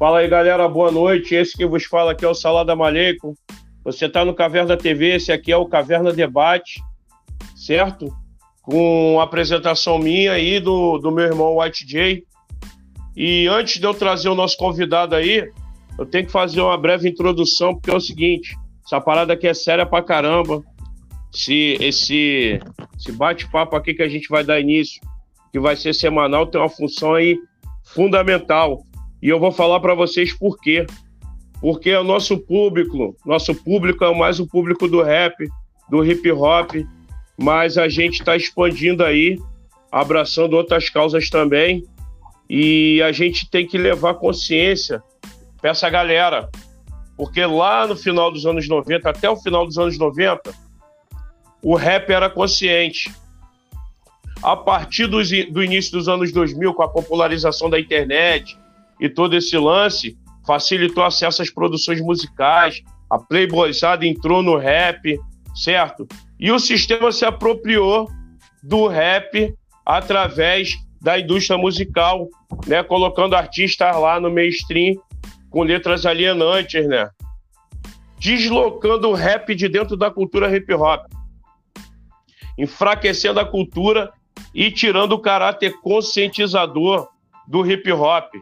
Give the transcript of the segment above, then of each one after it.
Fala aí, galera, boa noite. Esse que vos fala aqui é o Salada Maleico. Você está no Caverna TV, esse aqui é o Caverna Debate, certo? Com apresentação minha e do, do meu irmão White J. E antes de eu trazer o nosso convidado aí, eu tenho que fazer uma breve introdução, porque é o seguinte: essa parada aqui é séria pra caramba. Se esse, esse bate-papo aqui que a gente vai dar início, que vai ser semanal, tem uma função aí fundamental e eu vou falar para vocês por quê. Porque o nosso público, nosso público é mais o público do rap, do hip hop, mas a gente está expandindo aí, abraçando outras causas também. E a gente tem que levar consciência para essa galera. Porque lá no final dos anos 90, até o final dos anos 90, o rap era consciente. A partir do, do início dos anos 2000, com a popularização da internet, e todo esse lance facilitou acesso às produções musicais, a Playboyzada entrou no rap, certo? E o sistema se apropriou do rap através da indústria musical, né? Colocando artistas lá no mainstream com letras alienantes, né? Deslocando o rap de dentro da cultura hip hop, enfraquecendo a cultura e tirando o caráter conscientizador do hip hop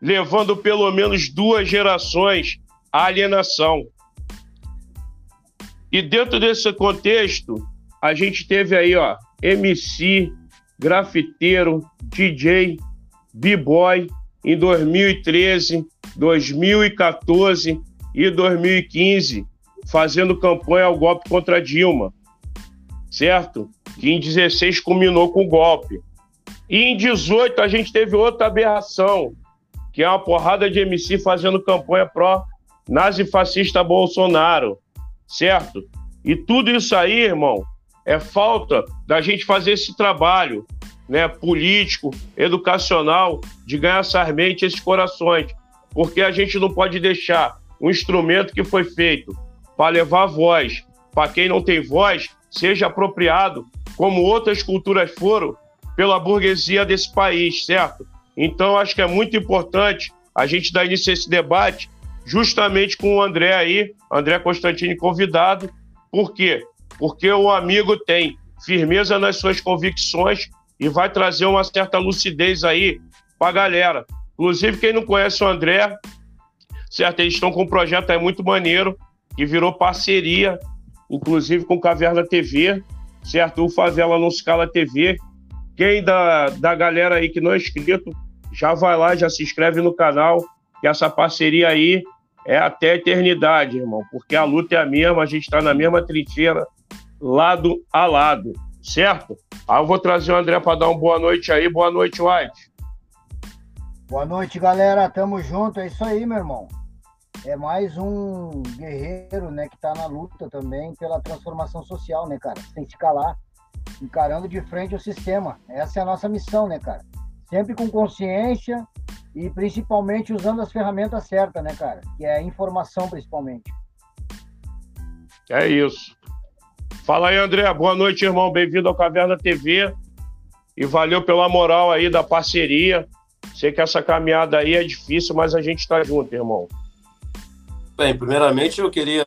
levando pelo menos duas gerações à alienação. E dentro desse contexto, a gente teve aí, ó, MC, grafiteiro, DJ, b-boy em 2013, 2014 e 2015, fazendo campanha ao golpe contra Dilma, certo? Que em 16 culminou com o golpe. E em 18 a gente teve outra aberração, que é uma porrada de MC fazendo campanha pró nazi-fascista Bolsonaro, certo? E tudo isso aí, irmão, é falta da gente fazer esse trabalho, né, político, educacional, de ganhar essas mentes, esses corações, porque a gente não pode deixar um instrumento que foi feito para levar voz, para quem não tem voz, seja apropriado, como outras culturas foram, pela burguesia desse país, certo? Então, acho que é muito importante a gente dar início a esse debate justamente com o André aí, André Constantini convidado. Por quê? Porque o amigo tem firmeza nas suas convicções e vai trazer uma certa lucidez aí para a galera. Inclusive, quem não conhece o André, certo? Eles estão com um projeto aí muito maneiro, que virou parceria, inclusive com Caverna TV, certo? O Favela Não Scala TV. Quem da, da galera aí que não é inscrito, já vai lá, já se inscreve no canal, que essa parceria aí é até a eternidade, irmão, porque a luta é a mesma, a gente está na mesma trincheira, lado a lado, certo? Aí eu vou trazer o André para dar uma boa noite aí. Boa noite, White. Boa noite, galera. Tamo junto. É isso aí, meu irmão. É mais um guerreiro, né, que tá na luta também pela transformação social, né, cara? Tem que ficar lá, encarando de frente o sistema. Essa é a nossa missão, né, cara? sempre com consciência e principalmente usando as ferramentas certas, né, cara? Que é a informação, principalmente. É isso. Fala aí, André. Boa noite, irmão. Bem-vindo ao Caverna TV. E valeu pela moral aí da parceria. Sei que essa caminhada aí é difícil, mas a gente está junto, irmão. Bem, primeiramente eu queria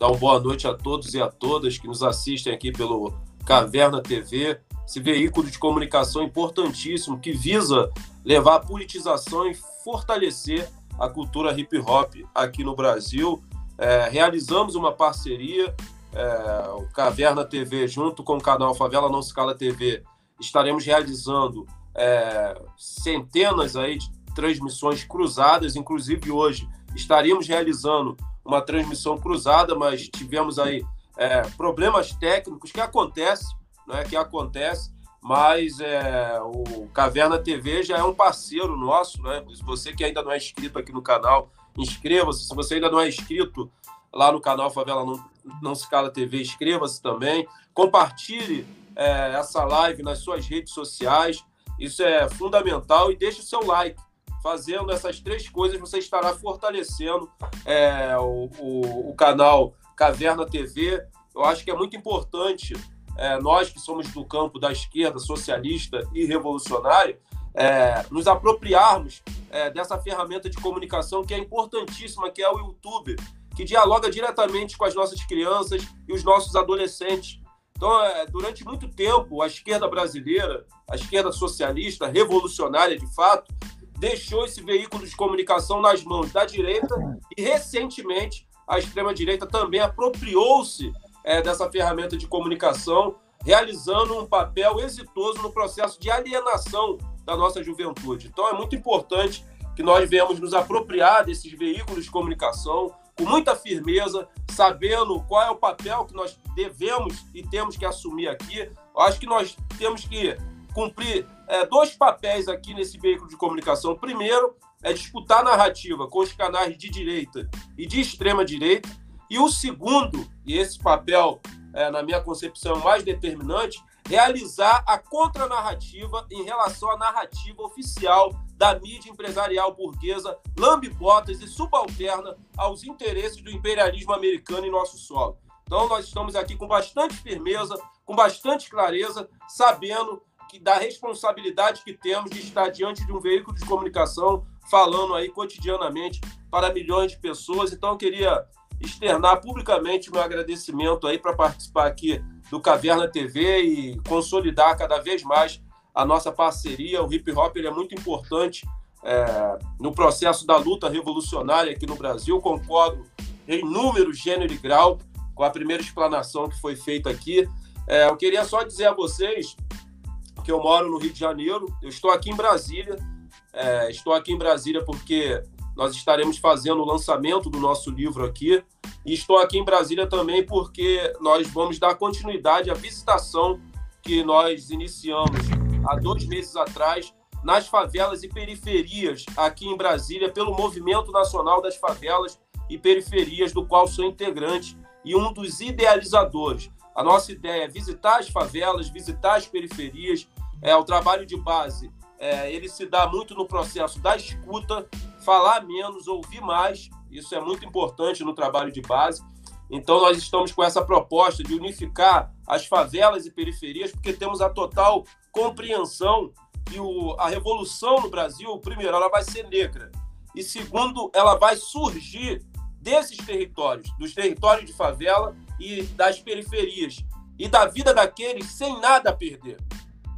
dar uma boa noite a todos e a todas que nos assistem aqui pelo Caverna TV esse veículo de comunicação importantíssimo que visa levar a politização e fortalecer a cultura hip hop aqui no Brasil. É, realizamos uma parceria, é, o Caverna TV, junto com o canal Favela Não Scala TV, estaremos realizando é, centenas aí de transmissões cruzadas, inclusive hoje estaríamos realizando uma transmissão cruzada, mas tivemos aí é, problemas técnicos que acontecem né, que acontece, mas é, o Caverna TV já é um parceiro nosso, né? Você que ainda não é inscrito aqui no canal, inscreva-se. Se você ainda não é inscrito lá no canal Favela Não, não Se Cala TV, inscreva-se também. Compartilhe é, essa live nas suas redes sociais. Isso é fundamental e deixe o seu like. Fazendo essas três coisas, você estará fortalecendo é, o, o, o canal Caverna TV. Eu acho que é muito importante é, nós que somos do campo da esquerda socialista e revolucionária, é, nos apropriarmos é, dessa ferramenta de comunicação que é importantíssima, que é o YouTube, que dialoga diretamente com as nossas crianças e os nossos adolescentes. Então, é, durante muito tempo, a esquerda brasileira, a esquerda socialista, revolucionária de fato, deixou esse veículo de comunicação nas mãos da direita e, recentemente, a extrema-direita também apropriou-se é, dessa ferramenta de comunicação, realizando um papel exitoso no processo de alienação da nossa juventude. Então, é muito importante que nós venhamos nos apropriar desses veículos de comunicação com muita firmeza, sabendo qual é o papel que nós devemos e temos que assumir aqui. Eu acho que nós temos que cumprir é, dois papéis aqui nesse veículo de comunicação. Primeiro, é disputar narrativa com os canais de direita e de extrema direita. E o segundo, e esse papel, é, na minha concepção, mais determinante, realizar a contranarrativa em relação à narrativa oficial da mídia empresarial burguesa, lambe-botas e subalterna aos interesses do imperialismo americano em nosso solo. Então, nós estamos aqui com bastante firmeza, com bastante clareza, sabendo que da responsabilidade que temos de estar diante de um veículo de comunicação falando aí cotidianamente para milhões de pessoas. Então, eu queria externar publicamente meu agradecimento aí para participar aqui do Caverna TV e consolidar cada vez mais a nossa parceria. O hip hop é muito importante é, no processo da luta revolucionária aqui no Brasil. Concordo em número, gênero e grau com a primeira explanação que foi feita aqui. É, eu queria só dizer a vocês que eu moro no Rio de Janeiro, eu estou aqui em Brasília é, estou aqui em Brasília porque nós estaremos fazendo o lançamento do nosso livro aqui. E estou aqui em Brasília também porque nós vamos dar continuidade à visitação que nós iniciamos há dois meses atrás nas favelas e periferias aqui em Brasília pelo Movimento Nacional das Favelas e Periferias, do qual sou integrante e um dos idealizadores. A nossa ideia é visitar as favelas, visitar as periferias, é o trabalho de base é, ele se dá muito no processo da escuta, falar menos, ouvir mais. Isso é muito importante no trabalho de base. Então, nós estamos com essa proposta de unificar as favelas e periferias, porque temos a total compreensão que o, a revolução no Brasil, primeiro, ela vai ser negra, e segundo, ela vai surgir desses territórios, dos territórios de favela e das periferias, e da vida daqueles sem nada a perder.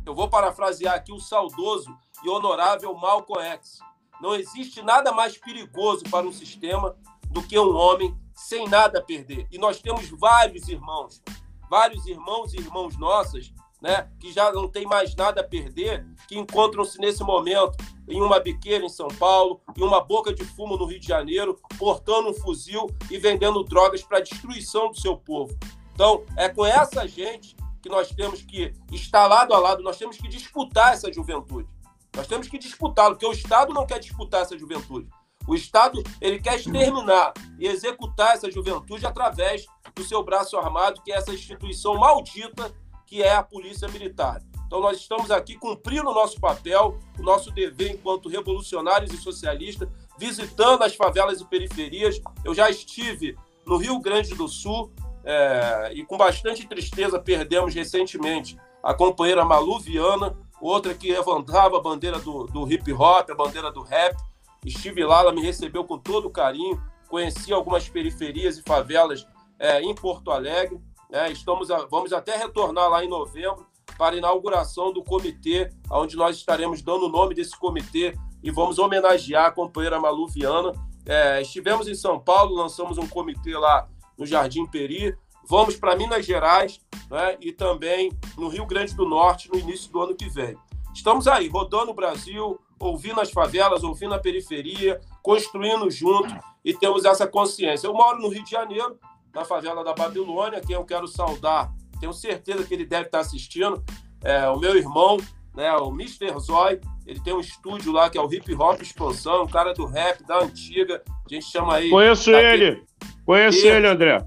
Eu vou parafrasear aqui o saudoso e honorável Malcolm X. Não existe nada mais perigoso para um sistema do que um homem sem nada a perder. E nós temos vários irmãos, vários irmãos e irmãos nossas, né, que já não tem mais nada a perder, que encontram-se nesse momento em uma biqueira em São Paulo, em uma boca de fumo no Rio de Janeiro, portando um fuzil e vendendo drogas para destruição do seu povo. Então, é com essa gente que nós temos que estar lado a lado, nós temos que disputar essa juventude. Nós temos que disputá-lo, porque o Estado não quer disputar essa juventude. O Estado ele quer exterminar e executar essa juventude através do seu braço armado, que é essa instituição maldita que é a Polícia Militar. Então nós estamos aqui cumprindo o nosso papel, o nosso dever enquanto revolucionários e socialistas, visitando as favelas e periferias. Eu já estive no Rio Grande do Sul, é, e com bastante tristeza perdemos recentemente a companheira Malu Viana, outra que levantava a bandeira do, do hip hop, a bandeira do rap. Estive lá, ela me recebeu com todo carinho, conheci algumas periferias e favelas é, em Porto Alegre. Né? Estamos a, vamos até retornar lá em novembro para a inauguração do comitê, onde nós estaremos dando o nome desse comitê e vamos homenagear a companheira Malu Viana. É, estivemos em São Paulo, lançamos um comitê lá no Jardim Peri. Vamos para Minas Gerais né, e também no Rio Grande do Norte no início do ano que vem. Estamos aí, rodando o Brasil, ouvindo as favelas, ouvindo a periferia, construindo junto e temos essa consciência. Eu moro no Rio de Janeiro, na favela da Babilônia, quem eu quero saudar, tenho certeza que ele deve estar assistindo, é o meu irmão, né, o Mr. Zoy, ele tem um estúdio lá que é o Hip Hop Expansão, um cara do rap da antiga, a gente chama aí... Conheço ele! Conheço ele, André.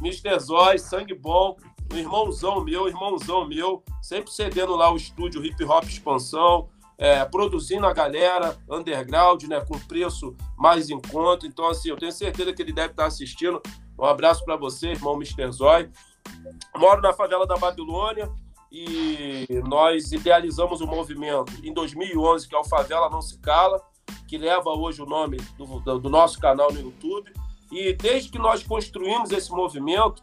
Mr. Zói, sangue bom, um irmãozão meu, irmãozão meu, sempre cedendo lá o estúdio Hip Hop Expansão, é, produzindo a galera underground, né, com preço mais em conta. Então, assim, eu tenho certeza que ele deve estar assistindo. Um abraço para você, irmão Mr. Zói. Moro na favela da Babilônia, e nós idealizamos o um movimento em 2011, que é o Favela Não Se Cala, que leva hoje o nome do, do, nosso canal no YouTube. E desde que nós construímos esse movimento,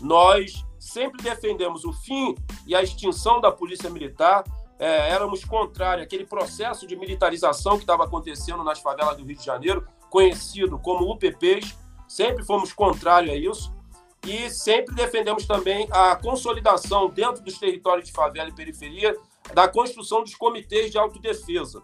nós sempre defendemos o fim e a extinção da Polícia Militar. É, éramos contrários àquele processo de militarização que estava acontecendo nas favelas do Rio de Janeiro, conhecido como UPPs. Sempre fomos contrários a isso e sempre defendemos também a consolidação dentro dos territórios de favela e periferia da construção dos comitês de autodefesa.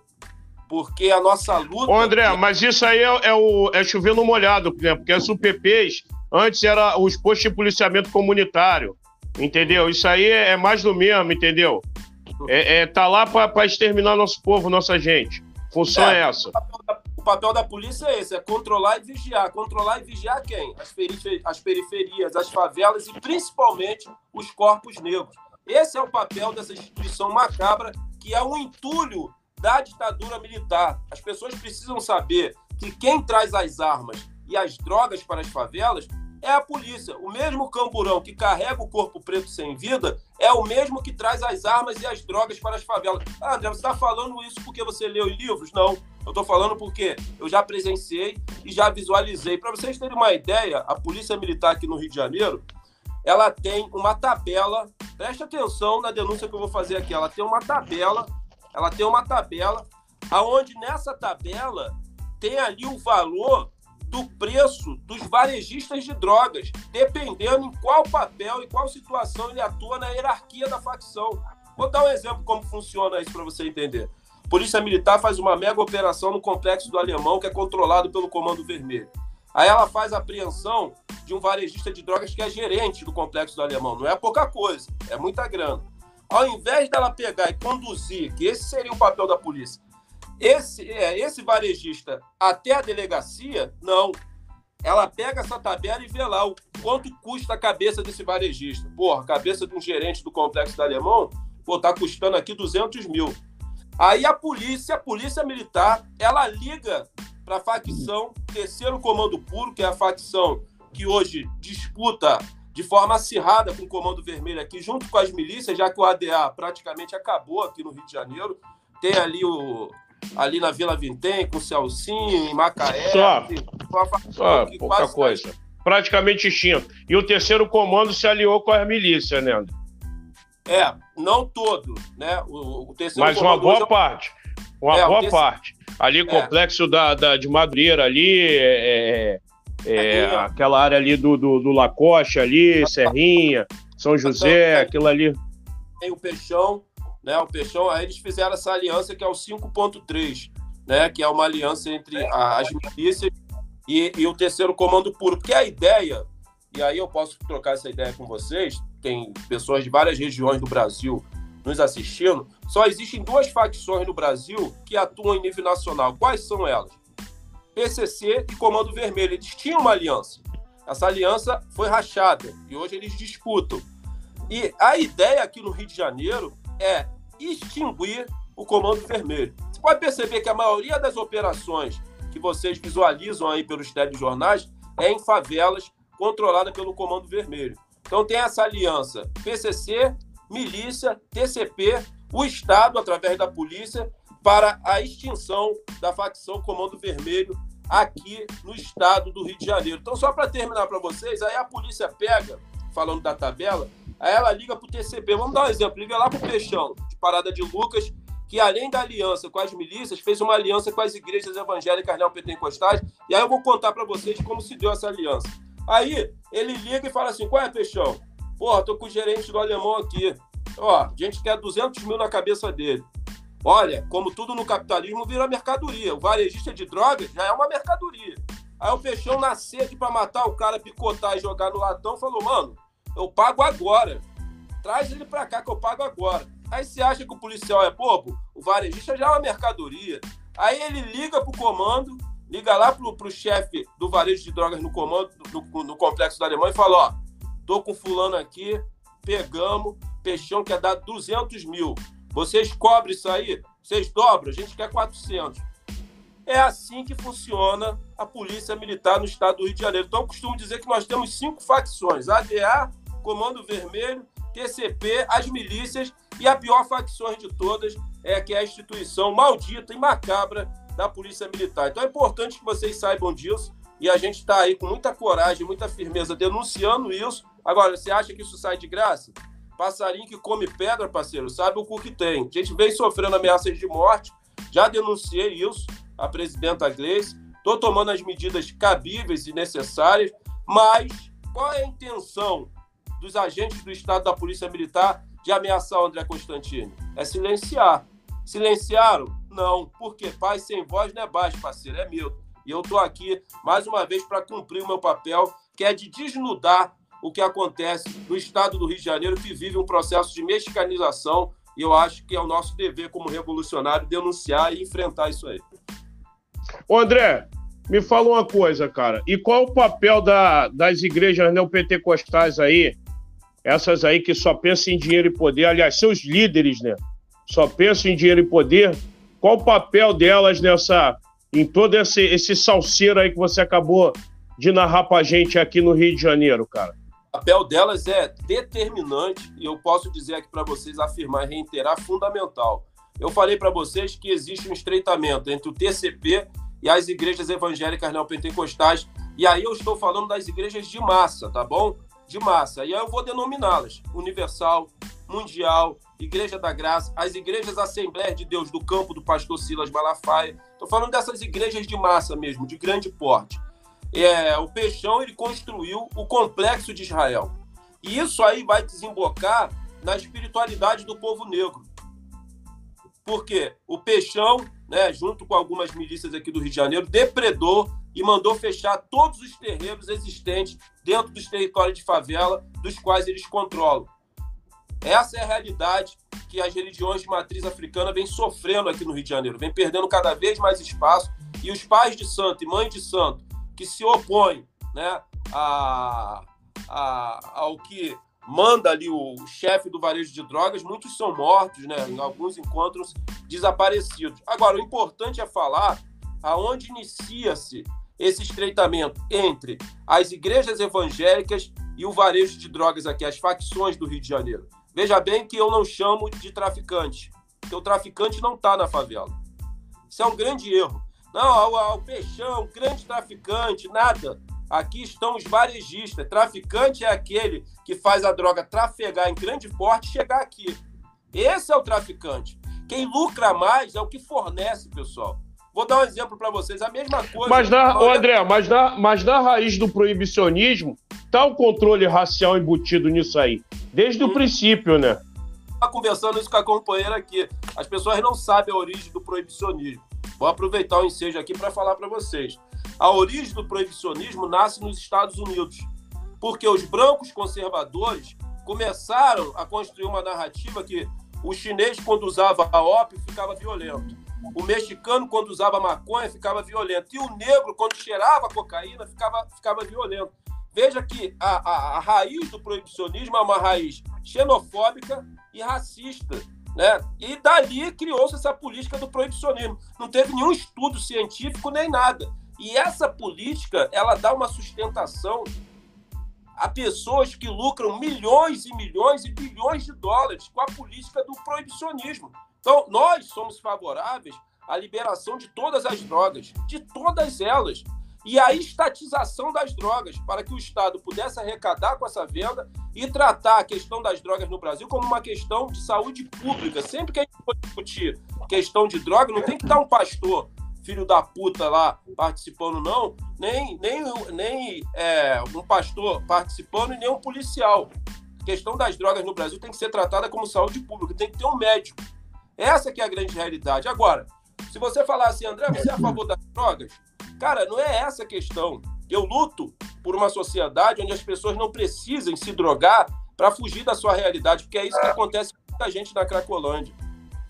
Porque a nossa luta. Ô André, mas isso aí é, é, o, é chover no molhado, né? porque as UPPs antes era os postos de policiamento comunitário, entendeu? Isso aí é, é mais do mesmo, entendeu? É, é tá lá para exterminar nosso povo, nossa gente. Função é, é essa. O papel da polícia é esse, é controlar e vigiar. Controlar e vigiar quem? As, as periferias, as favelas e principalmente os corpos negros. Esse é o papel dessa instituição macabra, que é um entulho da ditadura militar. As pessoas precisam saber que quem traz as armas e as drogas para as favelas é a polícia. O mesmo camburão que carrega o corpo preto sem vida é o mesmo que traz as armas e as drogas para as favelas. Ah, André, você está falando isso porque você leu livros? Não. Eu estou falando porque eu já presenciei e já visualizei. Para vocês terem uma ideia, a Polícia Militar aqui no Rio de Janeiro, ela tem uma tabela. Preste atenção na denúncia que eu vou fazer aqui. Ela tem uma tabela. Ela tem uma tabela aonde nessa tabela tem ali o valor do preço dos varejistas de drogas, dependendo em qual papel e qual situação ele atua na hierarquia da facção. Vou dar um exemplo como funciona isso para você entender. Polícia Militar faz uma mega operação no complexo do Alemão, que é controlado pelo Comando Vermelho. Aí ela faz apreensão de um varejista de drogas que é gerente do complexo do Alemão. Não é pouca coisa, é muita grana. Ao invés dela pegar e conduzir, que esse seria o papel da polícia, esse, é, esse varejista até a delegacia, não. Ela pega essa tabela e vê lá o quanto custa a cabeça desse varejista. Porra, cabeça de um gerente do complexo do Alemão, pô, tá custando aqui 200 mil. Aí a polícia, a polícia militar, ela liga para a facção Terceiro Comando Puro, que é a facção que hoje disputa de forma acirrada com o Comando Vermelho aqui, junto com as milícias, já que o ADA praticamente acabou aqui no Rio de Janeiro. Tem ali o ali na Vila Vintém, com o Celcinho, em Macaé. Só, só pouca coisa. Praticamente extinto. E o terceiro comando se aliou com as milícias, né? É, não todo, né? O, o terceiro Mas uma boa parte. Uma é, boa terceiro... parte. Ali, é. complexo da, da, de Madureira ali, é, é, é aquela área ali do, do, do Lacoste ali, Serrinha, São José, aquilo ali. Tem o Peixão, né? O Peixão, aí eles fizeram essa aliança que é o 5.3, né? Que é uma aliança entre as milícias e, e o terceiro comando puro. Porque a ideia, e aí eu posso trocar essa ideia com vocês, tem pessoas de várias regiões do Brasil nos assistindo, só existem duas facções no Brasil que atuam em nível nacional. Quais são elas? PCC e Comando Vermelho. Eles tinham uma aliança. Essa aliança foi rachada e hoje eles disputam. E a ideia aqui no Rio de Janeiro é extinguir o Comando Vermelho. Você pode perceber que a maioria das operações que vocês visualizam aí pelos telejornais é em favelas controlada pelo Comando Vermelho. Então tem essa aliança PCC, milícia, TCP, o Estado, através da polícia, para a extinção da facção Comando Vermelho aqui no estado do Rio de Janeiro. Então, só para terminar para vocês, aí a polícia pega, falando da tabela, aí ela liga para o TCP. Vamos dar um exemplo, liga lá para o Peixão, de Parada de Lucas, que além da aliança com as milícias, fez uma aliança com as igrejas evangélicas neopentecostais. E aí eu vou contar para vocês como se deu essa aliança. Aí ele liga e fala assim: qual é, Peixão? Porra, tô com o gerente do alemão aqui. Ó, a gente quer 200 mil na cabeça dele. Olha, como tudo no capitalismo vira mercadoria. O varejista de drogas já é uma mercadoria. Aí o Peixão, na sede para matar o cara, picotar e jogar no latão, falou: mano, eu pago agora. Traz ele para cá que eu pago agora. Aí você acha que o policial é bobo? O varejista já é uma mercadoria. Aí ele liga pro comando, liga lá pro, pro chefe do varejo de drogas no comando, no, no complexo da Alemanha e fala, ó, tô com fulano aqui, pegamos, Peixão quer dar 200 mil. Vocês cobrem isso aí? Vocês dobram? A gente quer 400. É assim que funciona a polícia militar no estado do Rio de Janeiro. Então, eu costumo dizer que nós temos cinco facções: ADA, Comando Vermelho, TCP, as milícias e a pior facção de todas é que é a instituição maldita e macabra da Polícia Militar. Então é importante que vocês saibam disso e a gente está aí com muita coragem, muita firmeza denunciando isso. Agora, você acha que isso sai de graça? Passarinho que come pedra, parceiro, sabe o cu que tem. A gente vem sofrendo ameaças de morte, já denunciei isso à presidenta Gleice, estou tomando as medidas cabíveis e necessárias, mas qual é a intenção dos agentes do Estado da Polícia Militar de ameaçar o André Constantini? É silenciar. Silenciaram? Não. Porque pai sem voz não é baixo, parceiro, é meu. E eu estou aqui, mais uma vez, para cumprir o meu papel, que é de desnudar o que acontece no estado do Rio de Janeiro, que vive um processo de mexicanização. E eu acho que é o nosso dever como revolucionário denunciar e enfrentar isso aí. Ô André, me fala uma coisa, cara. E qual o papel da, das igrejas neopentecostais aí essas aí que só pensam em dinheiro e poder, aliás, seus líderes, né? Só pensam em dinheiro e poder. Qual o papel delas nessa, em todo esse, esse salseiro aí que você acabou de narrar pra gente aqui no Rio de Janeiro, cara? O papel delas é determinante e eu posso dizer aqui para vocês, afirmar reiterar, fundamental. Eu falei para vocês que existe um estreitamento entre o TCP e as igrejas evangélicas neopentecostais, e aí eu estou falando das igrejas de massa, tá bom? De massa. E aí eu vou denominá-las: Universal, Mundial, Igreja da Graça, as igrejas Assembleia de Deus do campo do pastor Silas Malafaia. Estou falando dessas igrejas de massa mesmo, de grande porte. É, o Peixão ele construiu o complexo de Israel. E isso aí vai desembocar na espiritualidade do povo negro. Porque o Peixão, né, junto com algumas milícias aqui do Rio de Janeiro, depredou e mandou fechar todos os terreiros existentes dentro dos territórios de favela, dos quais eles controlam. Essa é a realidade que as religiões de matriz africana vêm sofrendo aqui no Rio de Janeiro, vem perdendo cada vez mais espaço e os pais de santo e mães de santo que se opõem né, a, a, ao que manda ali o chefe do varejo de drogas, muitos são mortos, né, alguns encontros desaparecidos. Agora, o importante é falar aonde inicia-se esse estreitamento entre as igrejas evangélicas e o varejo de drogas aqui, as facções do Rio de Janeiro. Veja bem que eu não chamo de traficante, porque o traficante não está na favela. Isso é um grande erro. Não, o, peixão, grande traficante, nada. Aqui estão os varejistas. Traficante é aquele que faz a droga trafegar em grande porte e chegar aqui. Esse é o traficante. Quem lucra mais é o que fornece, pessoal. Vou dar um exemplo para vocês, a mesma coisa. Mas na, ô André, mas na, mas na raiz do proibicionismo tá o controle racial embutido nisso aí, desde hum. o princípio, né? Tá conversando isso com a companheira aqui. As pessoas não sabem a origem do proibicionismo. Vou aproveitar o ensejo aqui para falar para vocês. A origem do proibicionismo nasce nos Estados Unidos, porque os brancos conservadores começaram a construir uma narrativa que o chinês, quando usava a ópio, ficava violento. O mexicano, quando usava maconha, ficava violento. E o negro, quando cheirava cocaína, ficava, ficava violento. Veja que a, a, a raiz do proibicionismo é uma raiz xenofóbica e racista. Né? E dali criou-se essa política do proibicionismo. Não teve nenhum estudo científico nem nada. E essa política, ela dá uma sustentação a pessoas que lucram milhões e milhões e bilhões de dólares com a política do proibicionismo. Então, nós somos favoráveis à liberação de todas as drogas, de todas elas, e a estatização das drogas, para que o Estado pudesse arrecadar com essa venda e tratar a questão das drogas no Brasil como uma questão de saúde pública. Sempre que a gente for discutir questão de droga, não tem que estar um pastor, filho da puta lá, participando, não, nem, nem, nem é, um pastor participando e nem um policial. A questão das drogas no Brasil tem que ser tratada como saúde pública, tem que ter um médico essa que é a grande realidade. Agora, se você falar assim, André, você é a favor das drogas? Cara, não é essa a questão. Eu luto por uma sociedade onde as pessoas não precisem se drogar para fugir da sua realidade, porque é isso que acontece com muita gente na Cracolândia.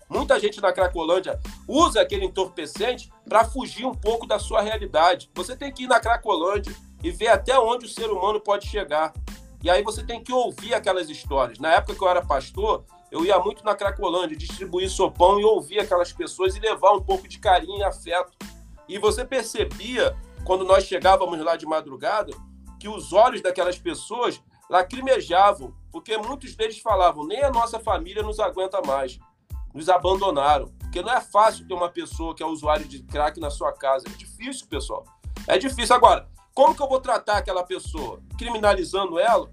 Muita gente na Cracolândia usa aquele entorpecente para fugir um pouco da sua realidade. Você tem que ir na Cracolândia e ver até onde o ser humano pode chegar. E aí você tem que ouvir aquelas histórias. Na época que eu era pastor, eu ia muito na Cracolândia, distribuir sopão e ouvir aquelas pessoas e levar um pouco de carinho e afeto. E você percebia, quando nós chegávamos lá de madrugada, que os olhos daquelas pessoas lacrimejavam, porque muitos deles falavam: nem a nossa família nos aguenta mais, nos abandonaram. Porque não é fácil ter uma pessoa que é usuário de crack na sua casa. É difícil, pessoal. É difícil. Agora, como que eu vou tratar aquela pessoa? Criminalizando ela?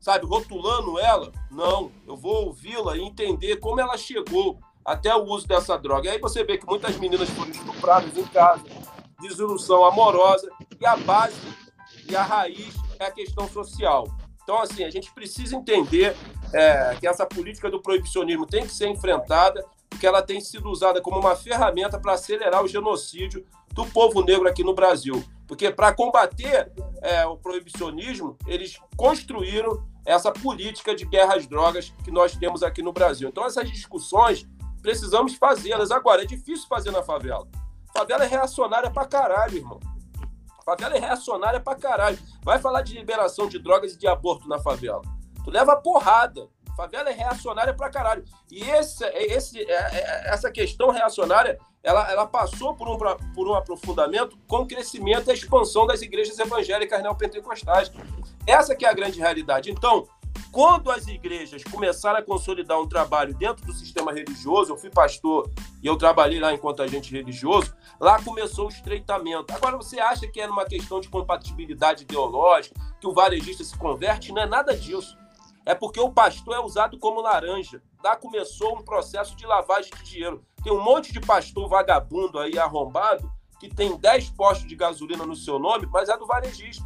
Sabe, rotulando ela? Não. Eu vou ouvi-la e entender como ela chegou até o uso dessa droga. E aí você vê que muitas meninas foram estupradas em casa, desilusão amorosa, e a base e a raiz é a questão social. Então, assim, a gente precisa entender é, que essa política do proibicionismo tem que ser enfrentada, porque ela tem sido usada como uma ferramenta para acelerar o genocídio do povo negro aqui no Brasil. Porque para combater é, o proibicionismo, eles construíram essa política de guerra às drogas que nós temos aqui no Brasil. Então, essas discussões precisamos fazê-las. Agora, é difícil fazer na favela. Favela é reacionária pra caralho, irmão. Favela é reacionária pra caralho. Vai falar de liberação de drogas e de aborto na favela. Tu leva porrada. Favela é reacionária pra caralho. E esse, esse, é, é, essa questão reacionária, ela, ela passou por um, por um aprofundamento com o crescimento e a expansão das igrejas evangélicas neopentecostais. Essa que é a grande realidade. Então, quando as igrejas começaram a consolidar um trabalho dentro do sistema religioso, eu fui pastor e eu trabalhei lá enquanto agente religioso, lá começou o estreitamento. Agora, você acha que é uma questão de compatibilidade ideológica, que o varejista se converte? Não é nada disso. É porque o pastor é usado como laranja. Lá começou um processo de lavagem de dinheiro. Tem um monte de pastor vagabundo aí arrombado que tem 10 postos de gasolina no seu nome, mas é do varejista.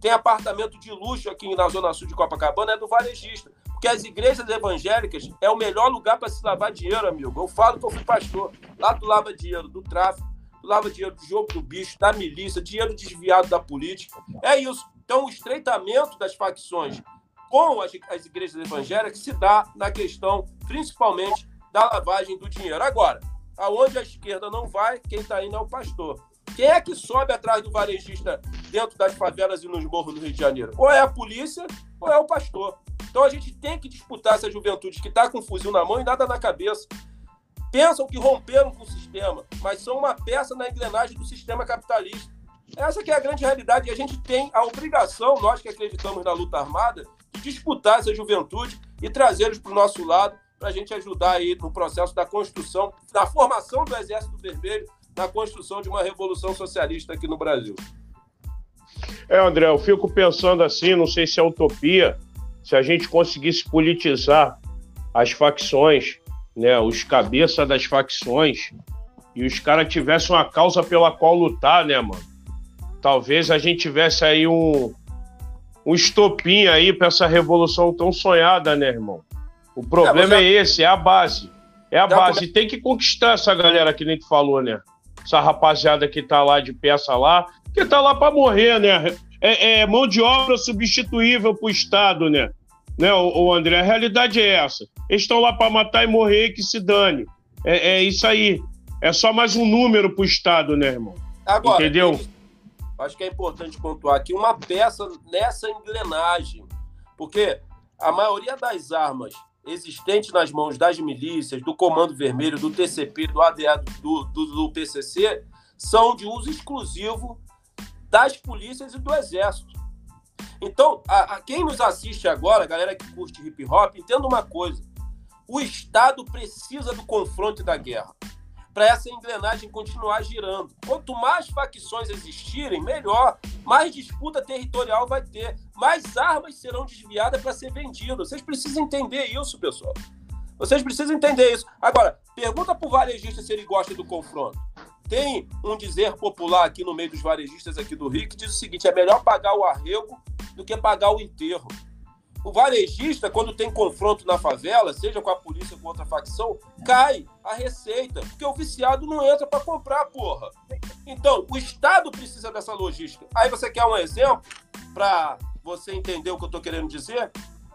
Tem apartamento de luxo aqui na Zona Sul de Copacabana, é do varejista. Porque as igrejas evangélicas é o melhor lugar para se lavar dinheiro, amigo. Eu falo que eu fui pastor. Lá tu lava dinheiro do tráfico, tu lava dinheiro do jogo do bicho, da milícia, dinheiro desviado da política. É isso. Então, o estreitamento das facções com as, as igrejas evangélicas se dá na questão, principalmente, da lavagem do dinheiro. Agora, aonde a esquerda não vai, quem está indo é o pastor. Quem é que sobe atrás do varejista dentro das favelas e nos morros do Rio de Janeiro? Ou é a polícia ou é o pastor. Então a gente tem que disputar essa juventude que está com fuzil na mão e nada na cabeça. Pensam que romperam com o sistema, mas são uma peça na engrenagem do sistema capitalista. Essa que é a grande realidade e a gente tem a obrigação, nós que acreditamos na luta armada, disputar essa juventude e trazê-los para o nosso lado para a gente ajudar aí no processo da construção, da formação do Exército Vermelho na construção de uma revolução socialista aqui no Brasil. É, André, eu fico pensando assim, não sei se é utopia, se a gente conseguisse politizar as facções, né, os cabeças das facções, e os caras tivessem uma causa pela qual lutar, né, mano? Talvez a gente tivesse aí um, um estopim aí para essa revolução tão sonhada, né, irmão? O problema é, é esse, é a base. É a base. Tem que conquistar essa galera que nem tu falou, né? essa rapaziada que tá lá de peça lá, que tá lá para morrer, né? É, é, mão de obra substituível pro Estado, né? né o, o André, a realidade é essa. Eles estão lá para matar e morrer, que se dane. É, é, isso aí. É só mais um número pro Estado, né, irmão? Agora, Entendeu? Acho que é importante pontuar aqui uma peça nessa engrenagem. Porque a maioria das armas existente nas mãos das milícias, do Comando Vermelho, do TCP, do ADA, do, do, do PCC, são de uso exclusivo das polícias e do Exército. Então, a, a quem nos assiste agora, galera que curte hip hop, entenda uma coisa: o Estado precisa do confronto e da guerra para essa engrenagem continuar girando. Quanto mais facções existirem, melhor. Mais disputa territorial vai ter. Mais armas serão desviadas para ser vendidas. Vocês precisam entender isso, pessoal. Vocês precisam entender isso. Agora, pergunta para o varejista se ele gosta do confronto. Tem um dizer popular aqui no meio dos varejistas aqui do Rio que diz o seguinte: é melhor pagar o arrego do que pagar o enterro. O varejista, quando tem confronto na favela, seja com a polícia ou com outra facção, cai a receita, porque o viciado não entra para comprar, porra. Então, o Estado precisa dessa logística. Aí você quer um exemplo para você entender o que eu estou querendo dizer?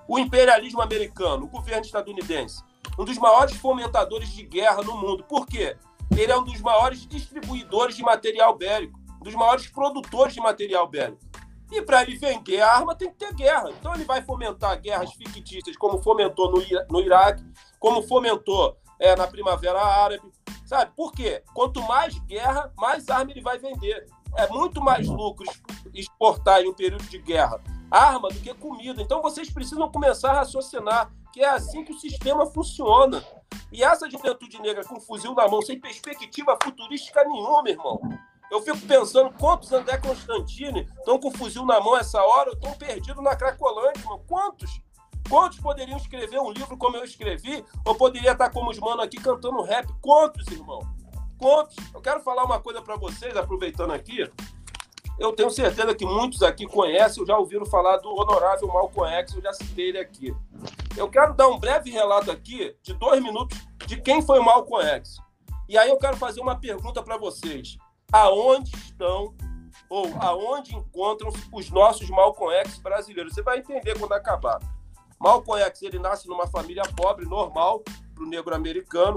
O imperialismo americano, o governo estadunidense, um dos maiores fomentadores de guerra no mundo. Por quê? Ele é um dos maiores distribuidores de material bélico, um dos maiores produtores de material bélico. E para ele vender arma tem que ter guerra. Então ele vai fomentar guerras fictícias, como fomentou no, no Iraque, como fomentou é, na Primavera Árabe. Sabe por quê? Quanto mais guerra, mais arma ele vai vender. é muito mais lucro exportar em um período de guerra arma do que comida. Então vocês precisam começar a raciocinar que é assim que o sistema funciona. E essa juventude negra com um fuzil na mão, sem perspectiva futurística nenhuma, irmão. Eu fico pensando quantos André Constantini estão com fuzil na mão essa hora, estão perdidos na Cracolândia, irmão. Quantos? Quantos poderiam escrever um livro como eu escrevi? Ou poderia estar como os manos aqui cantando rap? Quantos, irmão? Quantos? Eu quero falar uma coisa para vocês, aproveitando aqui. Eu tenho certeza que muitos aqui conhecem já ouviram falar do honorável Malcolm X, eu já citei ele aqui. Eu quero dar um breve relato aqui, de dois minutos, de quem foi o Malcolm X. E aí eu quero fazer uma pergunta para vocês. Aonde estão ou aonde encontram os nossos Malcolm X brasileiros? Você vai entender quando acabar. Malcolm X ele nasce numa família pobre, normal, para o negro americano.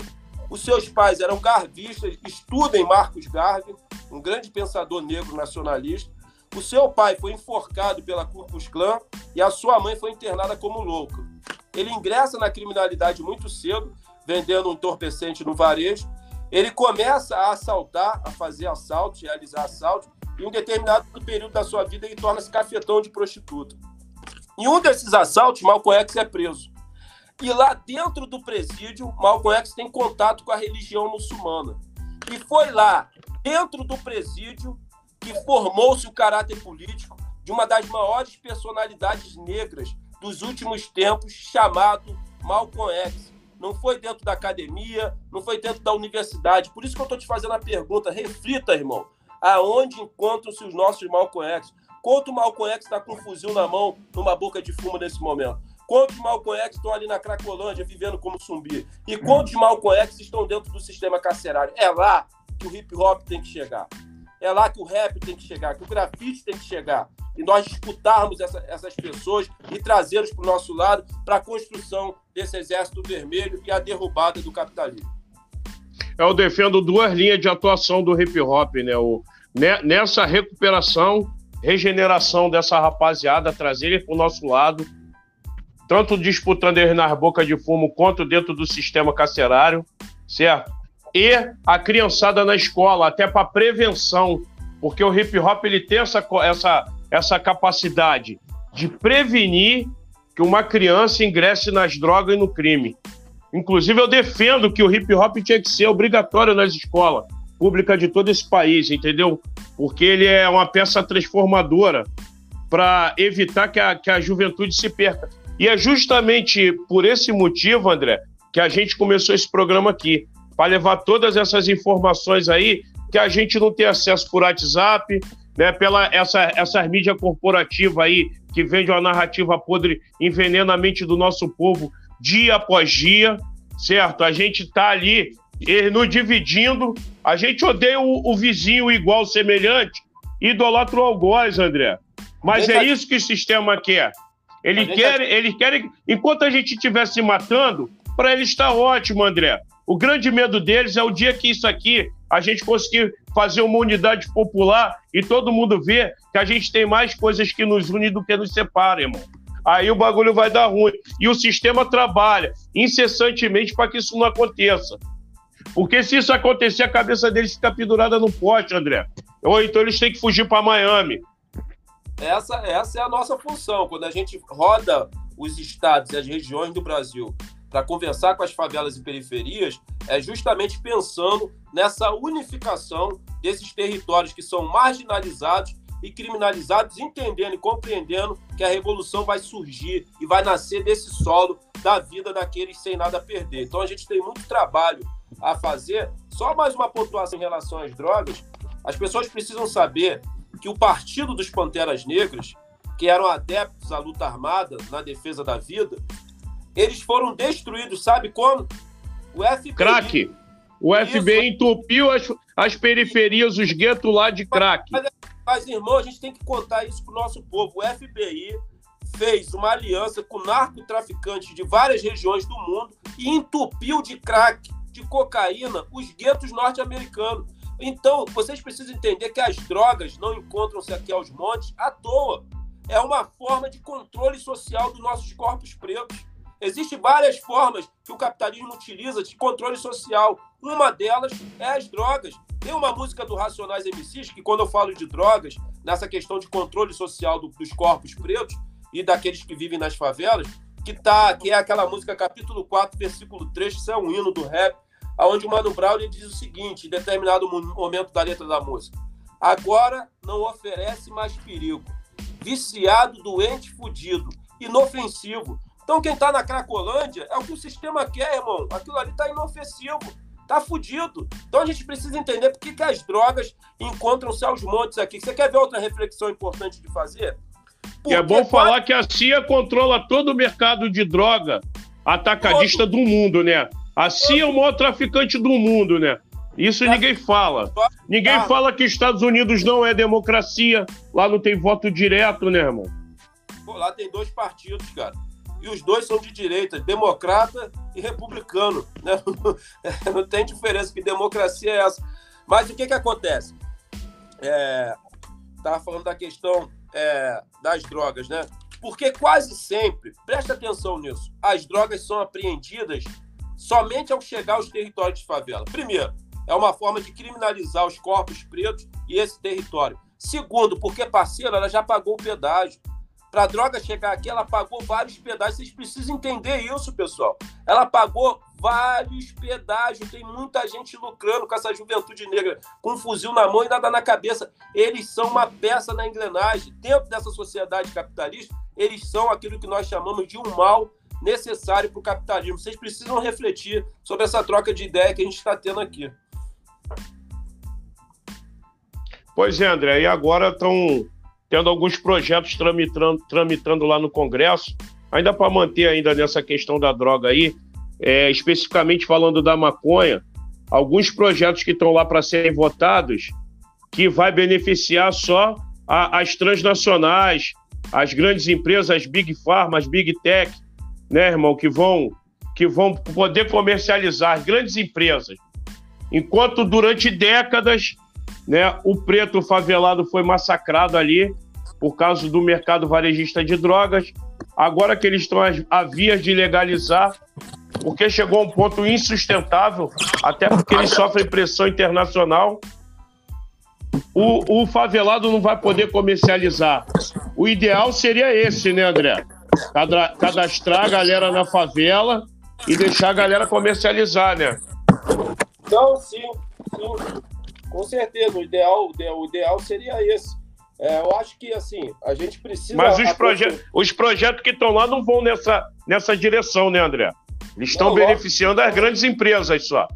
Os seus pais eram garvistas, estudem Marcos Garvey, um grande pensador negro nacionalista. O seu pai foi enforcado pela Ku Klux Klan e a sua mãe foi internada como louca. Ele ingressa na criminalidade muito cedo, vendendo um entorpecente no varejo. Ele começa a assaltar, a fazer assaltos, realizar assaltos. E em um determinado período da sua vida ele torna-se cafetão de prostituta. Em um desses assaltos, Malcolm X é preso. E lá dentro do presídio, Malcolm X tem contato com a religião muçulmana. E foi lá, dentro do presídio, que formou-se o caráter político de uma das maiores personalidades negras dos últimos tempos, chamado Malcolm X. Não foi dentro da academia, não foi dentro da universidade. Por isso que eu estou te fazendo a pergunta. Reflita, irmão. Aonde encontram-se os nossos Malcolm X? Quanto Malcolm X está com um fuzil na mão, numa boca de fumo nesse momento? Quantos Malcolm X estão ali na Cracolândia vivendo como zumbi? E quantos Malcolm X estão dentro do sistema carcerário? É lá que o hip hop tem que chegar. É lá que o rap tem que chegar, que o grafite tem que chegar. E nós disputarmos essa, essas pessoas e trazê-los para o nosso lado para a construção desse exército vermelho e a derrubada do capitalismo. Eu defendo duas linhas de atuação do hip hop, né? O, nessa recuperação regeneração dessa rapaziada, trazer ele para o nosso lado, tanto disputando ele nas bocas de fumo quanto dentro do sistema carcerário, certo? E a criançada na escola, até para prevenção, porque o hip hop ele tem essa, essa, essa capacidade de prevenir que uma criança ingresse nas drogas e no crime. Inclusive, eu defendo que o hip hop tinha que ser obrigatório nas escolas pública de todo esse país, entendeu? Porque ele é uma peça transformadora para evitar que a, que a juventude se perca. E é justamente por esse motivo, André, que a gente começou esse programa aqui, para levar todas essas informações aí que a gente não tem acesso por WhatsApp, né, pela essa, essa mídia corporativa aí que vende uma narrativa podre, envenena a mente do nosso povo dia após dia, certo? A gente está ali nos dividindo. A gente odeia o, o vizinho igual, semelhante, idolatra o algoz, André. Mas é isso que o sistema quer. Ele quer, tá... ele quer, enquanto a gente estiver se matando, para ele está ótimo, André. O grande medo deles é o dia que isso aqui a gente conseguir fazer uma unidade popular e todo mundo ver que a gente tem mais coisas que nos unem do que nos separam, irmão. Aí o bagulho vai dar ruim. E o sistema trabalha incessantemente para que isso não aconteça. Porque se isso acontecer, a cabeça deles fica pendurada no poste, André. Ou então eles têm que fugir para Miami. Essa, essa é a nossa função. Quando a gente roda os estados e as regiões do Brasil para conversar com as favelas e periferias, é justamente pensando nessa unificação desses territórios que são marginalizados e criminalizados, entendendo e compreendendo que a revolução vai surgir e vai nascer desse solo da vida daqueles sem nada a perder. Então a gente tem muito trabalho a fazer. Só mais uma pontuação em relação às drogas. As pessoas precisam saber que o Partido dos Panteras Negras, que eram adeptos à luta armada na defesa da vida, eles foram destruídos, sabe como? O FBI. Crack. O FBI entupiu as, as periferias, os guetos lá de crack. Mas, mas, irmão, a gente tem que contar isso para o nosso povo. O FBI fez uma aliança com narcotraficantes de várias regiões do mundo e entupiu de crack de cocaína os guetos norte-americanos. Então, vocês precisam entender que as drogas não encontram-se aqui aos montes à toa. É uma forma de controle social dos nossos corpos pretos. Existem várias formas que o capitalismo utiliza de controle social. Uma delas é as drogas. Tem uma música do Racionais MCs que, quando eu falo de drogas, nessa questão de controle social do, dos corpos pretos e daqueles que vivem nas favelas, que, tá, que é aquela música capítulo 4, versículo 3, que é um hino do rap, onde o Mano Brown diz o seguinte, em determinado momento da letra da música. Agora não oferece mais perigo. Viciado, doente, fudido, inofensivo. Então quem está na Cracolândia é o que o sistema quer, irmão. Aquilo ali está inofensivo. Tá fudido. Então a gente precisa entender por que, que as drogas encontram-se aos montes aqui. Você quer ver outra reflexão importante de fazer? Porque é bom falar que a CIA controla todo o mercado de droga atacadista todo. do mundo, né? A CIA é o maior traficante do mundo, né? Isso ninguém fala. Ninguém fala que Estados Unidos não é democracia. Lá não tem voto direto, né, irmão? Pô, lá tem dois partidos, cara. E os dois são de direita, democrata e republicano. Né? Não tem diferença, que democracia é essa. Mas o que, que acontece? É, tava falando da questão é, das drogas, né? Porque quase sempre, presta atenção nisso, as drogas são apreendidas somente ao chegar aos territórios de favela. Primeiro, é uma forma de criminalizar os corpos pretos e esse território. Segundo, porque parceiro, ela já pagou o pedágio. Para a droga chegar aqui, ela pagou vários pedágios. Vocês precisam entender isso, pessoal. Ela pagou vários pedágios. Tem muita gente lucrando com essa juventude negra, com um fuzil na mão e nada na cabeça. Eles são uma peça na engrenagem. Dentro dessa sociedade capitalista, eles são aquilo que nós chamamos de um mal necessário para o capitalismo. Vocês precisam refletir sobre essa troca de ideia que a gente está tendo aqui. Pois é, André, e agora estão tendo alguns projetos tramitando, tramitando lá no Congresso, ainda para manter ainda nessa questão da droga aí, é, especificamente falando da maconha, alguns projetos que estão lá para serem votados, que vai beneficiar só a, as transnacionais, as grandes empresas, as Big Pharma, as Big Tech, né, irmão, que vão, que vão poder comercializar, grandes empresas. Enquanto durante décadas né, o preto favelado foi massacrado ali por causa do mercado varejista de drogas. Agora que eles estão a vias de legalizar, porque chegou a um ponto insustentável, até porque eles sofrem pressão internacional, o, o favelado não vai poder comercializar. O ideal seria esse, né, André? Cadastrar a galera na favela e deixar a galera comercializar, né? Então, sim, sim. Com certeza, o ideal, o ideal seria esse. É, eu acho que assim, a gente precisa. Mas os, proje os projetos que estão lá não vão nessa, nessa direção, né, André? Eles estão beneficiando as grandes empresas só.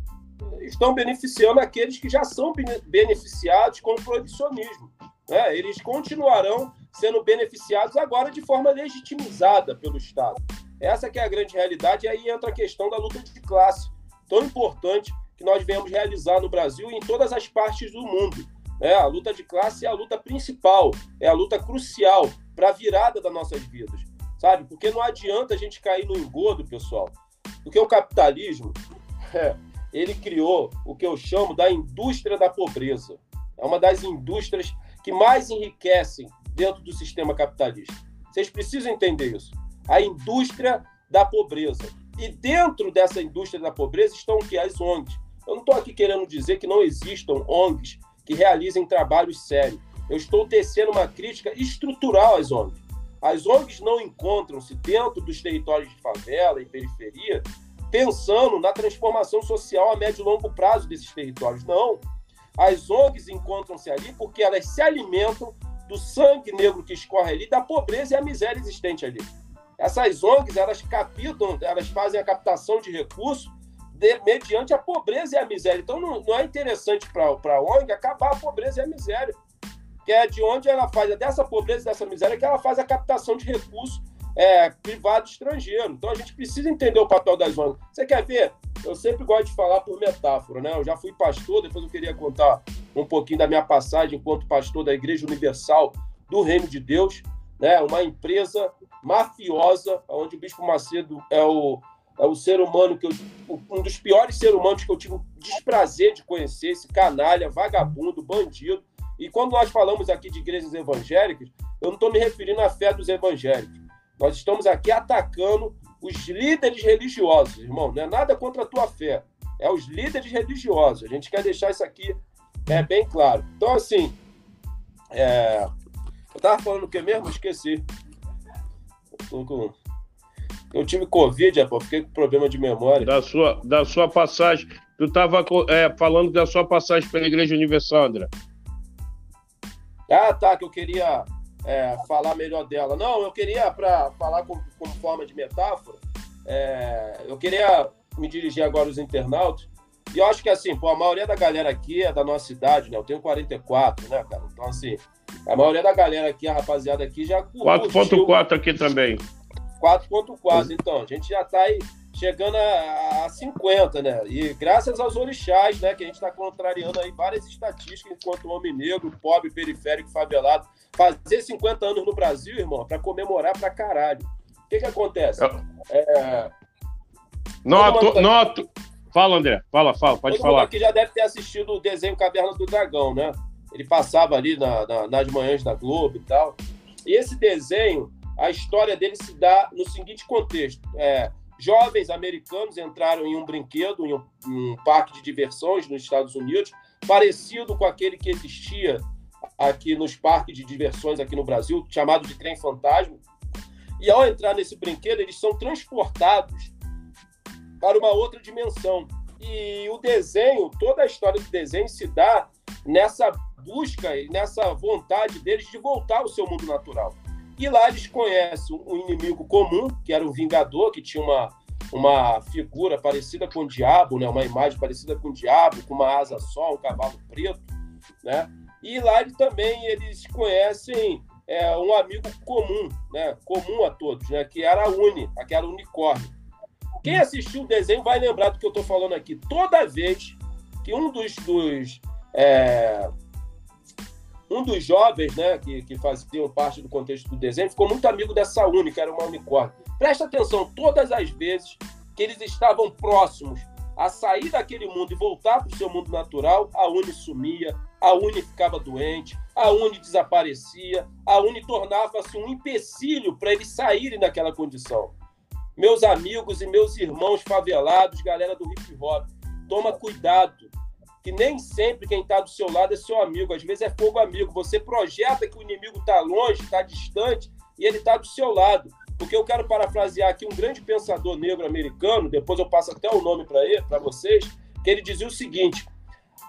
Estão beneficiando aqueles que já são beneficiados com o proibicionismo. Né? Eles continuarão sendo beneficiados agora de forma legitimizada pelo Estado. Essa que é a grande realidade, e aí entra a questão da luta de classe, tão importante que nós viemos realizar no Brasil e em todas as partes do mundo. É, a luta de classe é a luta principal, é a luta crucial para a virada das nossas vidas, sabe? Porque não adianta a gente cair no engodo, pessoal, porque o capitalismo, é, ele criou o que eu chamo da indústria da pobreza. É uma das indústrias que mais enriquecem dentro do sistema capitalista. Vocês precisam entender isso. A indústria da pobreza. E dentro dessa indústria da pobreza estão o que? As ONGs. Eu não estou aqui querendo dizer que não existam ONGs que realizem trabalhos sérios. Eu estou tecendo uma crítica estrutural às ONGs. As ONGs não encontram-se dentro dos territórios de favela e periferia pensando na transformação social a médio e longo prazo desses territórios. Não. As ONGs encontram-se ali porque elas se alimentam do sangue negro que escorre ali, da pobreza e a miséria existente ali. Essas ONGs, elas captam, elas fazem a captação de recursos de, mediante a pobreza e a miséria. Então, não, não é interessante para a ONG acabar a pobreza e a miséria, que é de onde ela faz, é dessa pobreza e dessa miséria que ela faz a captação de recursos é, privado estrangeiro. Então, a gente precisa entender o papel das ONGs. Você quer ver? Eu sempre gosto de falar por metáfora, né? Eu já fui pastor, depois eu queria contar um pouquinho da minha passagem enquanto pastor da Igreja Universal do Reino de Deus, né? Uma empresa mafiosa, onde o Bispo Macedo é o o ser humano que eu, um dos piores seres humanos que eu tive o desprazer de conhecer, esse canalha, vagabundo, bandido. E quando nós falamos aqui de igrejas evangélicas, eu não estou me referindo à fé dos evangélicos. Nós estamos aqui atacando os líderes religiosos, irmão. Não é nada contra a tua fé. É os líderes religiosos. A gente quer deixar isso aqui é, bem claro. Então, assim, é... eu tava falando o que mesmo? Esqueci. Eu, com... eu tive Covid, pô, fiquei com problema de memória. Da sua, da sua passagem. Tu tava é, falando da sua passagem pela Igreja Universal, André. Ah, tá, que eu queria é, falar melhor dela. Não, eu queria, para falar como, como, forma de metáfora, é, eu queria me dirigir agora aos internautas. E eu acho que, assim, pô, a maioria da galera aqui é da nossa idade, né? Eu tenho 44, né, cara? Então, assim, a maioria da galera aqui, a rapaziada aqui já... 4.4 aqui também. 4.4, então. A gente já tá aí chegando a, a 50, né? E graças aos orixás, né? Que a gente está contrariando aí várias estatísticas enquanto homem negro, pobre, periférico, favelado. Fazer 50 anos no Brasil, irmão, para comemorar pra caralho. O que que acontece? É... Noto, tá... noto. Fala, André. Fala, fala, pode Todo falar. aqui já deve ter assistido o desenho Caverna do Dragão, né? Ele passava ali na, na, nas manhãs da Globo e tal. E esse desenho, a história dele se dá no seguinte contexto. É, Jovens americanos entraram em um brinquedo, em um, um parque de diversões nos Estados Unidos, parecido com aquele que existia aqui nos parques de diversões aqui no Brasil, chamado de trem fantasma. E ao entrar nesse brinquedo, eles são transportados para uma outra dimensão. E o desenho, toda a história do desenho se dá nessa busca e nessa vontade deles de voltar ao seu mundo natural. E lá eles conhecem um inimigo comum, que era o Vingador, que tinha uma, uma figura parecida com o diabo, né? uma imagem parecida com o diabo, com uma asa só, um cavalo preto. Né? E lá ele, também eles conhecem é, um amigo comum, né? comum a todos, né? que era a Uni, aquela unicórnio. Quem assistiu o desenho vai lembrar do que eu estou falando aqui. Toda vez que um dos, dos é, um dos jovens, né, que, que faziam parte do contexto do desenho, ficou muito amigo dessa Uni, que era uma unicórnio. Presta atenção, todas as vezes que eles estavam próximos a sair daquele mundo e voltar para o seu mundo natural, a Uni sumia, a Uni ficava doente, a Uni desaparecia, a Uni tornava-se um empecilho para eles saírem daquela condição. Meus amigos e meus irmãos favelados, galera do hip hop, toma cuidado que nem sempre quem está do seu lado é seu amigo, às vezes é fogo amigo. Você projeta que o inimigo está longe, está distante, e ele está do seu lado. Porque eu quero parafrasear aqui um grande pensador negro americano, depois eu passo até o nome para ele, para vocês, que ele dizia o seguinte: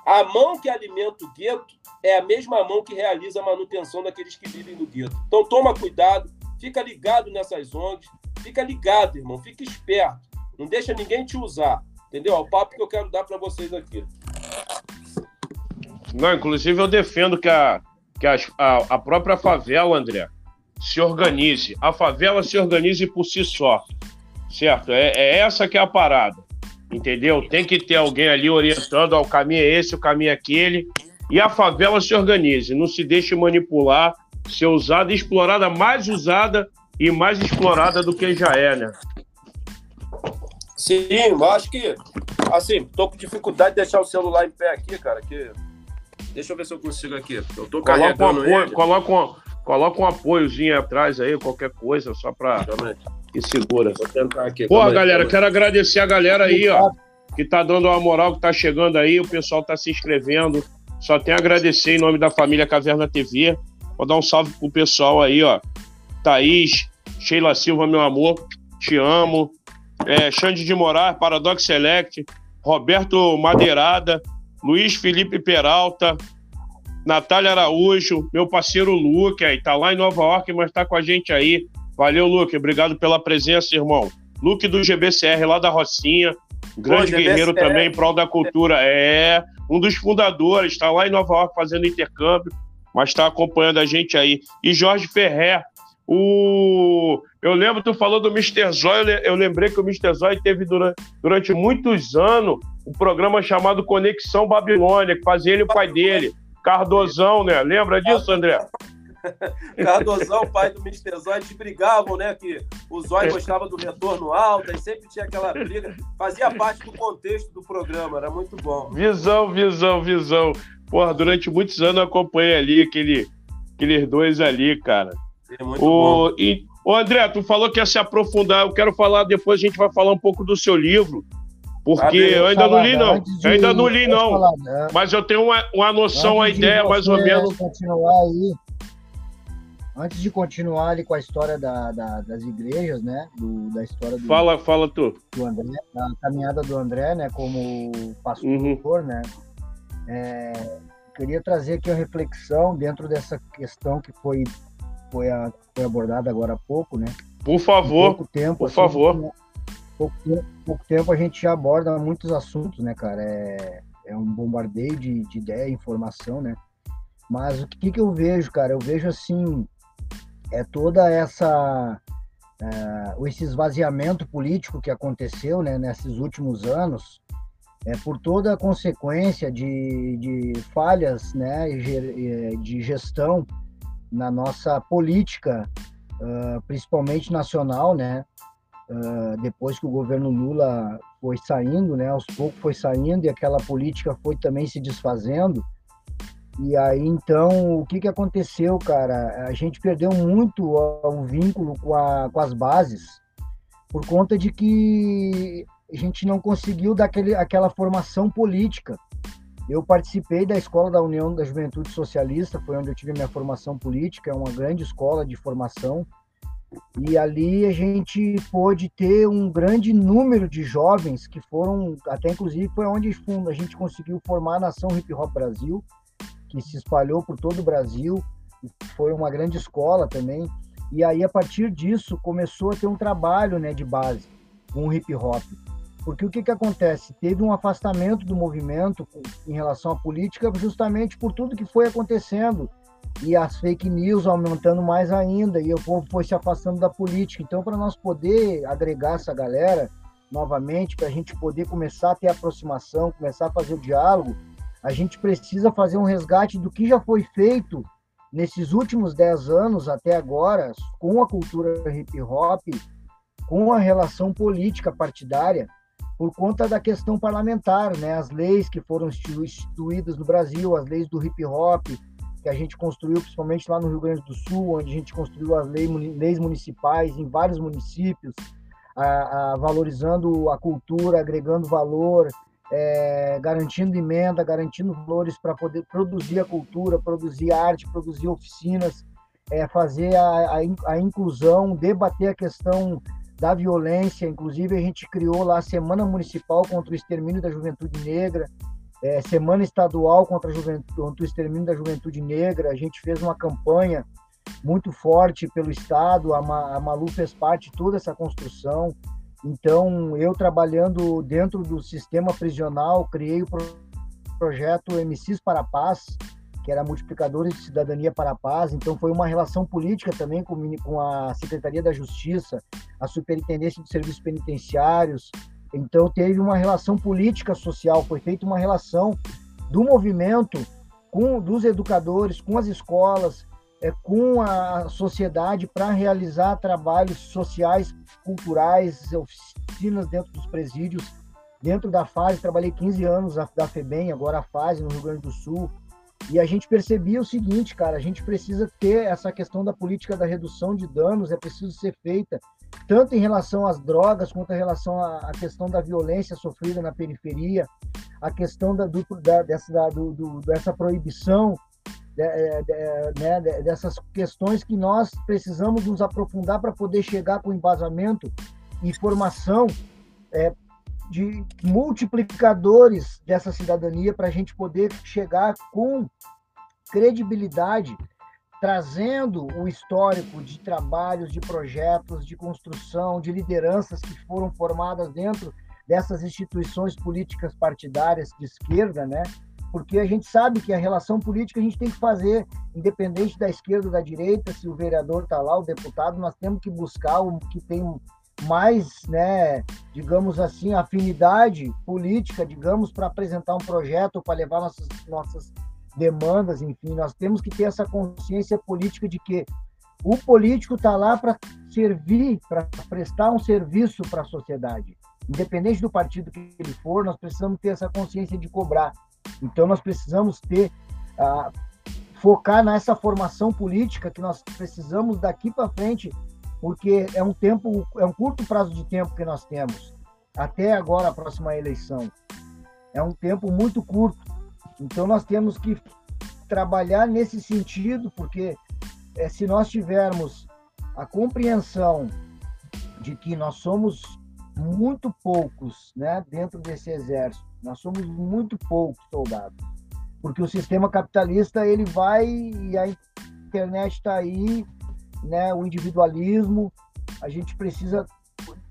a mão que alimenta o gueto é a mesma mão que realiza a manutenção daqueles que vivem no gueto. Então toma cuidado, fica ligado nessas ONGs, fica ligado, irmão, fica esperto. Não deixa ninguém te usar. Entendeu? É o papo que eu quero dar para vocês aqui. Não, inclusive eu defendo que a, que a, a própria favela, André, se organize. A favela se organize por si só, certo? É, é essa que é a parada, entendeu? Tem que ter alguém ali orientando, ó, o caminho é esse, o caminho é aquele, e a favela se organize, não se deixe manipular, ser usada, explorada, mais usada e mais explorada do que já é, né? Sim, eu acho que, assim, tô com dificuldade de deixar o celular em pé aqui, cara, que Deixa eu ver se eu consigo aqui. Eu tô carregando coloca um apoio, Coloca um, coloca um apoiozinho atrás aí, qualquer coisa, só pra que segura. Vou tentar aqui. Pô, galera, aí, quero agradecer a galera aí, ó, que tá dando uma moral, que tá chegando aí, o pessoal tá se inscrevendo. Só tenho a agradecer em nome da família Caverna TV. Vou dar um salve pro pessoal aí, ó. Thaís, Sheila Silva, meu amor, te amo. É, Xande de Moraes, Paradox Select, Roberto Madeirada, Luiz Felipe Peralta, Natália Araújo, meu parceiro Luke, aí tá lá em Nova York, mas tá com a gente aí. Valeu, Luke, obrigado pela presença, irmão. Luke do GBCR lá da Rocinha, grande Pô, guerreiro também em prol da cultura. É, um dos fundadores, está lá em Nova York fazendo intercâmbio, mas está acompanhando a gente aí. E Jorge Ferrer, o... Eu lembro, tu falou do Mr. Zóio, eu lembrei que o Mr. Zóio teve durante, durante muitos anos um programa chamado Conexão Babilônia, que fazia ele e o pai dele, Cardozão, né? Lembra disso, André? Cardozão, pai do Mr. Zóio, eles brigavam, né? Que o Zóio gostava do retorno alto, e sempre tinha aquela briga. Fazia parte do contexto do programa, era muito bom. Visão, visão, visão. Porra, durante muitos anos eu acompanhei ali aquele, aqueles dois ali, cara. É muito o, bom. E, Ô, André, tu falou que ia se aprofundar. Eu quero falar, depois a gente vai falar um pouco do seu livro. Porque eu ainda não li, não. De... ainda não li, não. Falar, né? Mas eu tenho uma, uma noção, uma ideia, mais ou menos. Continuar aí, antes de continuar ali com a história da, da, das igrejas, né? Do, da história do. Fala, fala tu. Do André, da caminhada do André, né? Como pastor, uhum. né? É, queria trazer aqui uma reflexão dentro dessa questão que foi, foi, a, foi abordada agora há pouco, né? Por favor. pouco tempo, por assim, favor pouco, pouco tempo a gente já aborda muitos assuntos, né, cara? É, é um bombardeio de, de ideia, informação, né? Mas o que, que eu vejo, cara? Eu vejo assim, é toda essa uh, esse esvaziamento político que aconteceu, né, nesses últimos anos, é por toda a consequência de, de falhas, né, de gestão na nossa política, uh, principalmente nacional, né, uh, depois que o governo Lula foi saindo, né, aos poucos foi saindo e aquela política foi também se desfazendo. E aí, então, o que, que aconteceu, cara? A gente perdeu muito o vínculo com, a, com as bases por conta de que a gente não conseguiu dar aquele, aquela formação política. Eu participei da Escola da União da Juventude Socialista, foi onde eu tive minha formação política, é uma grande escola de formação e ali a gente pôde ter um grande número de jovens que foram, até inclusive foi onde a gente conseguiu formar a Nação Hip Hop Brasil, que se espalhou por todo o Brasil, foi uma grande escola também. E aí a partir disso começou a ter um trabalho, né, de base com o hip hop. Porque o que que acontece? Teve um afastamento do movimento em relação à política justamente por tudo que foi acontecendo e as fake news aumentando mais ainda, e o povo foi se afastando da política. Então, para nós poder agregar essa galera novamente, para a gente poder começar a ter aproximação, começar a fazer o diálogo, a gente precisa fazer um resgate do que já foi feito nesses últimos dez anos até agora com a cultura hip hop, com a relação política partidária, por conta da questão parlamentar, né? As leis que foram instituídas no Brasil, as leis do hip hop, que a gente construiu, principalmente lá no Rio Grande do Sul, onde a gente construiu as leis municipais em vários municípios, a, a, valorizando a cultura, agregando valor, é, garantindo emenda, garantindo valores para poder produzir a cultura, produzir arte, produzir oficinas, é, fazer a, a, a, inclusão, debater a questão da violência. Inclusive, a gente criou lá a Semana Municipal contra o Extermínio da Juventude Negra, é, Semana Estadual contra, contra, o Extermínio da Juventude Negra. A gente fez uma campanha muito forte pelo Estado, a, Ma, a Malu fez parte de toda essa construção. Então, eu trabalhando dentro do sistema prisional, criei o projeto MCs para a Paz, que era Multiplicadores de Cidadania para a Paz. Então, foi uma relação política também com, a Secretaria da Justiça, a Superintendência de Serviços Penitenciários, então teve uma relação política social, foi feita uma relação do movimento com dos educadores, com as escolas, é, com a sociedade para realizar trabalhos sociais, culturais, oficinas dentro dos presídios, dentro da fase, trabalhei 15 anos da FEBEM, agora a fase no Rio Grande do Sul, e a gente percebia o seguinte, cara, a gente precisa ter essa questão da política da redução de danos, é preciso ser feita tanto em relação às drogas, quanto em relação à, questão da violência sofrida na periferia, a questão da, do, da, dessa, da, do, do, dessa proibição, de, é, de, né, dessas questões que nós precisamos nos aprofundar para poder chegar com embasamento e formação é, de multiplicadores dessa cidadania para a gente poder chegar com credibilidade trazendo o histórico de trabalhos, de projetos, de construção, de lideranças que foram formadas dentro dessas instituições políticas partidárias de esquerda, né? Porque a gente sabe que a relação política a gente tem que fazer, independente da esquerda ou da direita, se o vereador está lá, o deputado, nós temos que buscar o que tem mais, né, digamos assim, afinidade política, digamos, para apresentar um projeto, para levar nossas, nossas demandas, enfim, nós temos que ter essa consciência política de que o político está lá para servir, para prestar um serviço para a sociedade. Independente do partido que ele for, nós precisamos ter essa consciência de cobrar. Então, nós precisamos ter, uh, focar nessa formação política que nós precisamos daqui para frente porque é um tempo, é um curto prazo de tempo que nós temos até agora a próxima eleição. É um tempo muito curto. Então nós temos que trabalhar nesse sentido, porque é, se nós tivermos a compreensão de que nós somos muito poucos, né, dentro desse exército, nós somos muito poucos soldados, porque o sistema capitalista ele vai e a internet está aí, né, o individualismo, a gente precisa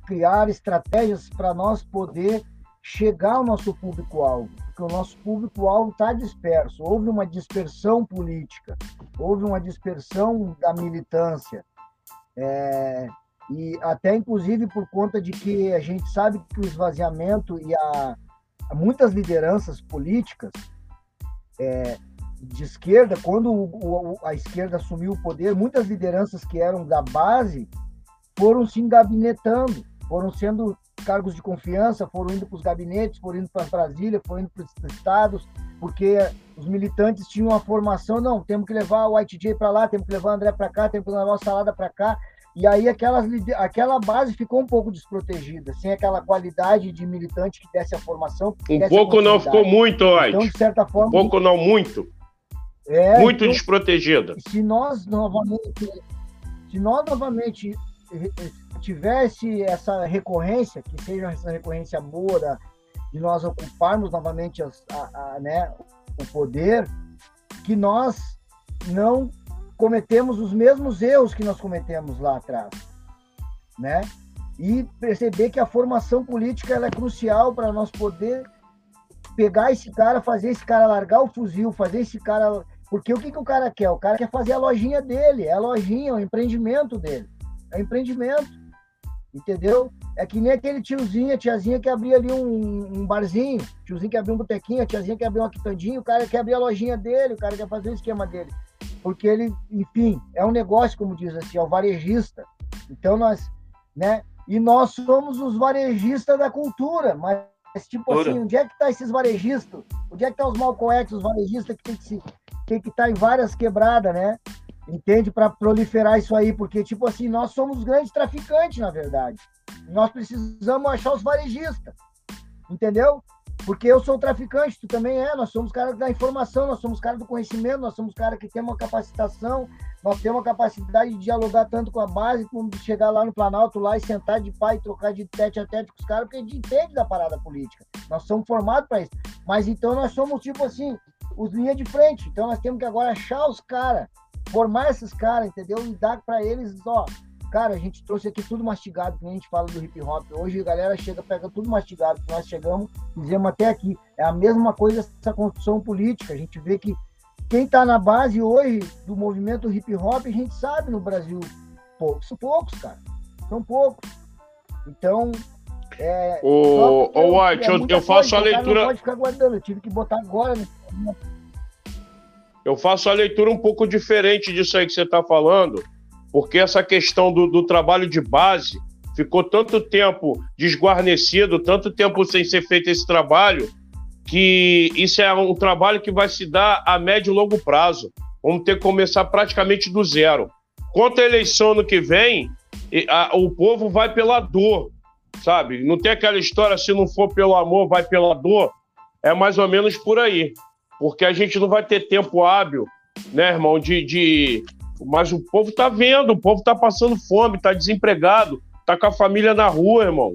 criar estratégias para nós poder chegar ao nosso público-alvo, porque o nosso público-alvo está disperso. Houve uma dispersão política, houve uma dispersão da militância, é, e até inclusive por conta de que a gente sabe que o esvaziamento e a, muitas lideranças políticas é, de esquerda, quando o, a esquerda assumiu o poder, muitas lideranças que eram da base foram se engabinetando, foram sendo cargos de confiança, foram indo para os gabinetes, foram indo para Brasília, foram indo para os estados, porque os militantes tinham a formação, não, temos que levar o ITJ para lá, temos que levar o André para cá, temos que levar o Salada para cá, e aí aquelas, aquela base ficou um pouco desprotegida, sem aquela qualidade de militante que desse a formação. Um pouco não ficou muito, Oit. Então, de certa forma. Um pouco não, muito. É, muito então, desprotegida. Se nós novamente, se nós novamente tivesse essa recorrência, que seja essa recorrência da, de nós ocuparmos novamente as, a, a, né, o poder, que nós não cometemos os mesmos erros que nós cometemos lá atrás, né? E perceber que a formação política ela é crucial para nós poder pegar esse cara, fazer esse cara largar o fuzil, fazer esse cara. Porque o que, que o cara quer? O cara quer fazer a lojinha dele, é a lojinha, o empreendimento dele. É empreendimento. Entendeu? É que nem aquele tiozinho, a tiazinha que abria ali um, um barzinho, tiozinho que abria um botequinho, a tiazinha que abria uma quitandinha, o cara quer abrir a lojinha dele, o cara quer fazer o esquema dele porque ele, enfim, é um negócio, como diz assim, é o varejista. Então nós, né? E nós somos os varejistas da cultura, mas tipo assim, onde é que tá esses varejistas? Onde é que tá os Malcolm X, os varejistas que tem que se tem que estar tá em várias quebradas, né? Entende para proliferar isso aí, porque tipo assim, nós somos grandes traficantes, na verdade. Nós precisamos achar os varejistas. Entendeu? Porque eu sou traficante, tu também é, nós somos caras da informação, nós somos caras do conhecimento, nós somos caras que temos uma capacitação, nós temos uma capacidade de dialogar tanto com a base, como de chegar lá no Planalto lá e sentar de pai e trocar de tete a tete com os caras, porque a gente entende da parada política. Nós somos formados para isso. Mas então nós somos tipo assim, os linha de frente. Então nós temos que agora achar os caras, formar esses caras, entendeu? E dar para eles, ó, Cara, a gente trouxe aqui tudo mastigado, que a gente fala do hip hop. Hoje a galera chega, pega tudo mastigado, que nós chegamos, dizemos até aqui. É a mesma coisa essa construção política. A gente vê que quem está na base hoje do movimento hip hop, a gente sabe no Brasil, poucos, são poucos, cara. São poucos. Então, é. Ô, ô White, é eu, eu faço coisa, a leitura. Não pode ficar guardando, eu tive que botar agora. Né? Eu faço a leitura um pouco diferente disso aí que você está falando porque essa questão do, do trabalho de base ficou tanto tempo desguarnecido, tanto tempo sem ser feito esse trabalho, que isso é um trabalho que vai se dar a médio e longo prazo. Vamos ter que começar praticamente do zero. Quanto à eleição no que vem, a, o povo vai pela dor, sabe? Não tem aquela história, se não for pelo amor, vai pela dor. É mais ou menos por aí. Porque a gente não vai ter tempo hábil, né, irmão, de, de mas o povo tá vendo, o povo tá passando fome, tá desempregado, tá com a família na rua, irmão.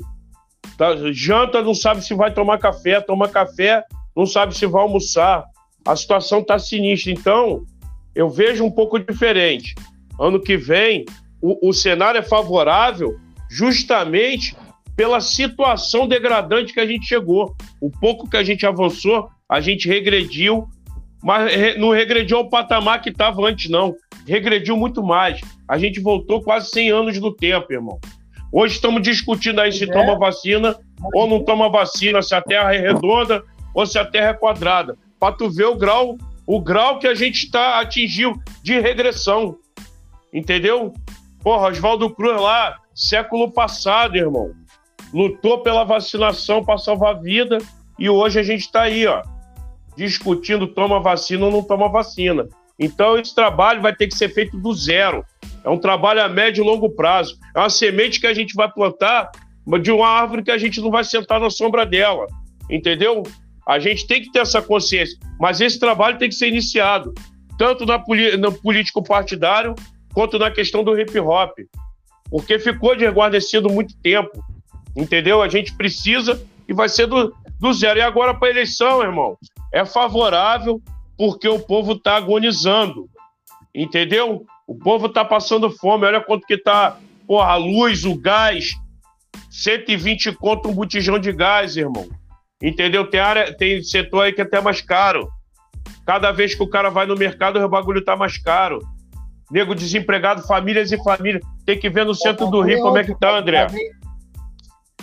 Tá, janta, não sabe se vai tomar café, toma café, não sabe se vai almoçar. A situação tá sinistra. Então, eu vejo um pouco diferente. Ano que vem, o, o cenário é favorável justamente pela situação degradante que a gente chegou. O pouco que a gente avançou, a gente regrediu, mas não regrediu ao patamar que estava antes, não regrediu muito mais. A gente voltou quase 100 anos no tempo, irmão. Hoje estamos discutindo aí se é. toma vacina ou não toma vacina, se a Terra é redonda ou se a Terra é quadrada. Para tu ver o grau, o grau que a gente está atingiu de regressão. Entendeu? Porra, Oswaldo Cruz lá, século passado, irmão. Lutou pela vacinação para salvar a vida e hoje a gente está aí, ó, discutindo toma vacina ou não toma vacina. Então, esse trabalho vai ter que ser feito do zero. É um trabalho a médio e longo prazo. É uma semente que a gente vai plantar de uma árvore que a gente não vai sentar na sombra dela. Entendeu? A gente tem que ter essa consciência. Mas esse trabalho tem que ser iniciado, tanto na no político partidário, quanto na questão do hip hop. Porque ficou desguarnecido muito tempo. Entendeu? A gente precisa e vai ser do, do zero. E agora para a eleição, irmão, é favorável porque o povo está agonizando. Entendeu? O povo está passando fome. Olha quanto que tá porra, a luz, o gás. 120 conto um botijão de gás, irmão. Entendeu? Tem, área, tem setor aí que é até mais caro. Cada vez que o cara vai no mercado, o bagulho tá mais caro. Nego desempregado, famílias e famílias. Tem que ver no centro do Rio como é que tá, André.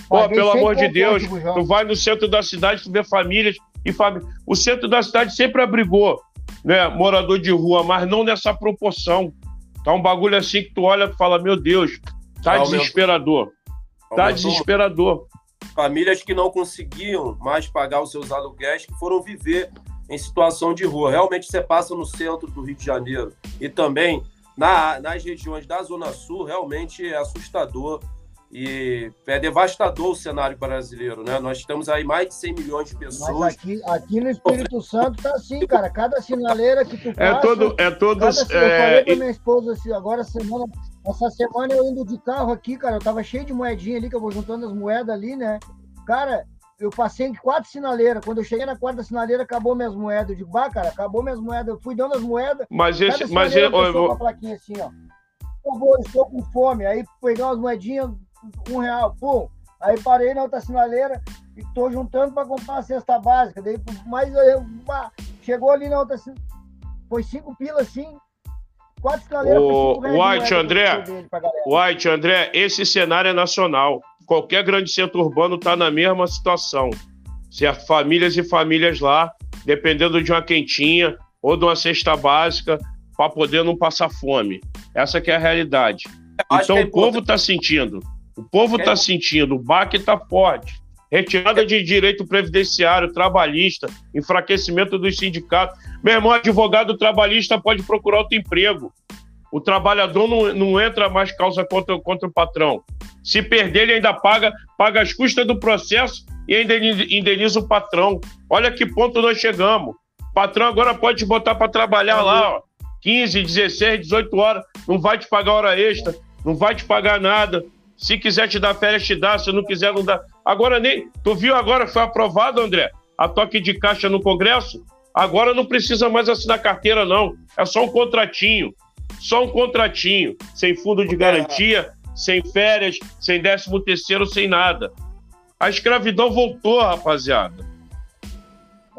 Pô, pelo amor de Deus, tu vai no centro da cidade, tu vê famílias e famílias. O centro da cidade sempre abrigou né, morador de rua, mas não nessa proporção. Tá um bagulho assim que tu olha e fala, meu Deus, tá Aumentou. desesperador. Tá Aumentou. desesperador. Famílias que não conseguiam mais pagar os seus aluguéis, que foram viver em situação de rua. Realmente você passa no centro do Rio de Janeiro e também na, nas regiões da Zona Sul, realmente é assustador e é devastador o cenário brasileiro, né? Nós temos aí mais de 100 milhões de pessoas. Mas aqui, aqui no Espírito Santo tá assim, cara. Cada sinaleira que tu é passa... É todo... É todos, cada, é... Eu falei pra minha esposa assim, agora semana... Essa semana eu indo de carro aqui, cara, eu tava cheio de moedinha ali, que eu vou juntando as moedas ali, né? Cara, eu passei em quatro sinaleiras. Quando eu cheguei na quarta sinaleira, acabou minhas moedas. Eu digo, bah, cara, acabou minhas moedas. Eu fui dando as moedas. Mas esse. Mas eu, eu vou... uma plaquinha assim, ó. Eu vou, estou com fome. Aí peguei umas moedinhas, um real, pum. Aí parei na outra sinaleira e tô juntando para comprar a cesta básica. Daí, mas eu, bah, chegou ali na outra foi cinco pilas assim. Quatro sinaleiras. O White, André. White, André, esse cenário é nacional qualquer grande centro urbano está na mesma situação. Certo? Famílias e famílias lá, dependendo de uma quentinha ou de uma cesta básica, para poder não passar fome. Essa que é a realidade. Então é o povo está sentindo. O povo está sentindo, o BAC está forte. Retirada de direito previdenciário, trabalhista, enfraquecimento dos sindicatos. Meu irmão, advogado trabalhista pode procurar outro emprego. O trabalhador não, não entra mais causa contra, contra o patrão. Se perder, ele ainda paga, paga as custas do processo e ainda indeniza o patrão. Olha que ponto nós chegamos. O patrão agora pode te botar para trabalhar lá, ó, 15, 16, 18 horas, não vai te pagar hora extra, não vai te pagar nada. Se quiser te dar férias, te dá, se não quiser, não dá. Agora nem. Tu viu agora, foi aprovado, André, a toque de caixa no Congresso? Agora não precisa mais assinar carteira, não. É só um contratinho. Só um contratinho, sem fundo de garantia, sem férias, sem décimo terceiro, sem nada. A escravidão voltou, rapaziada.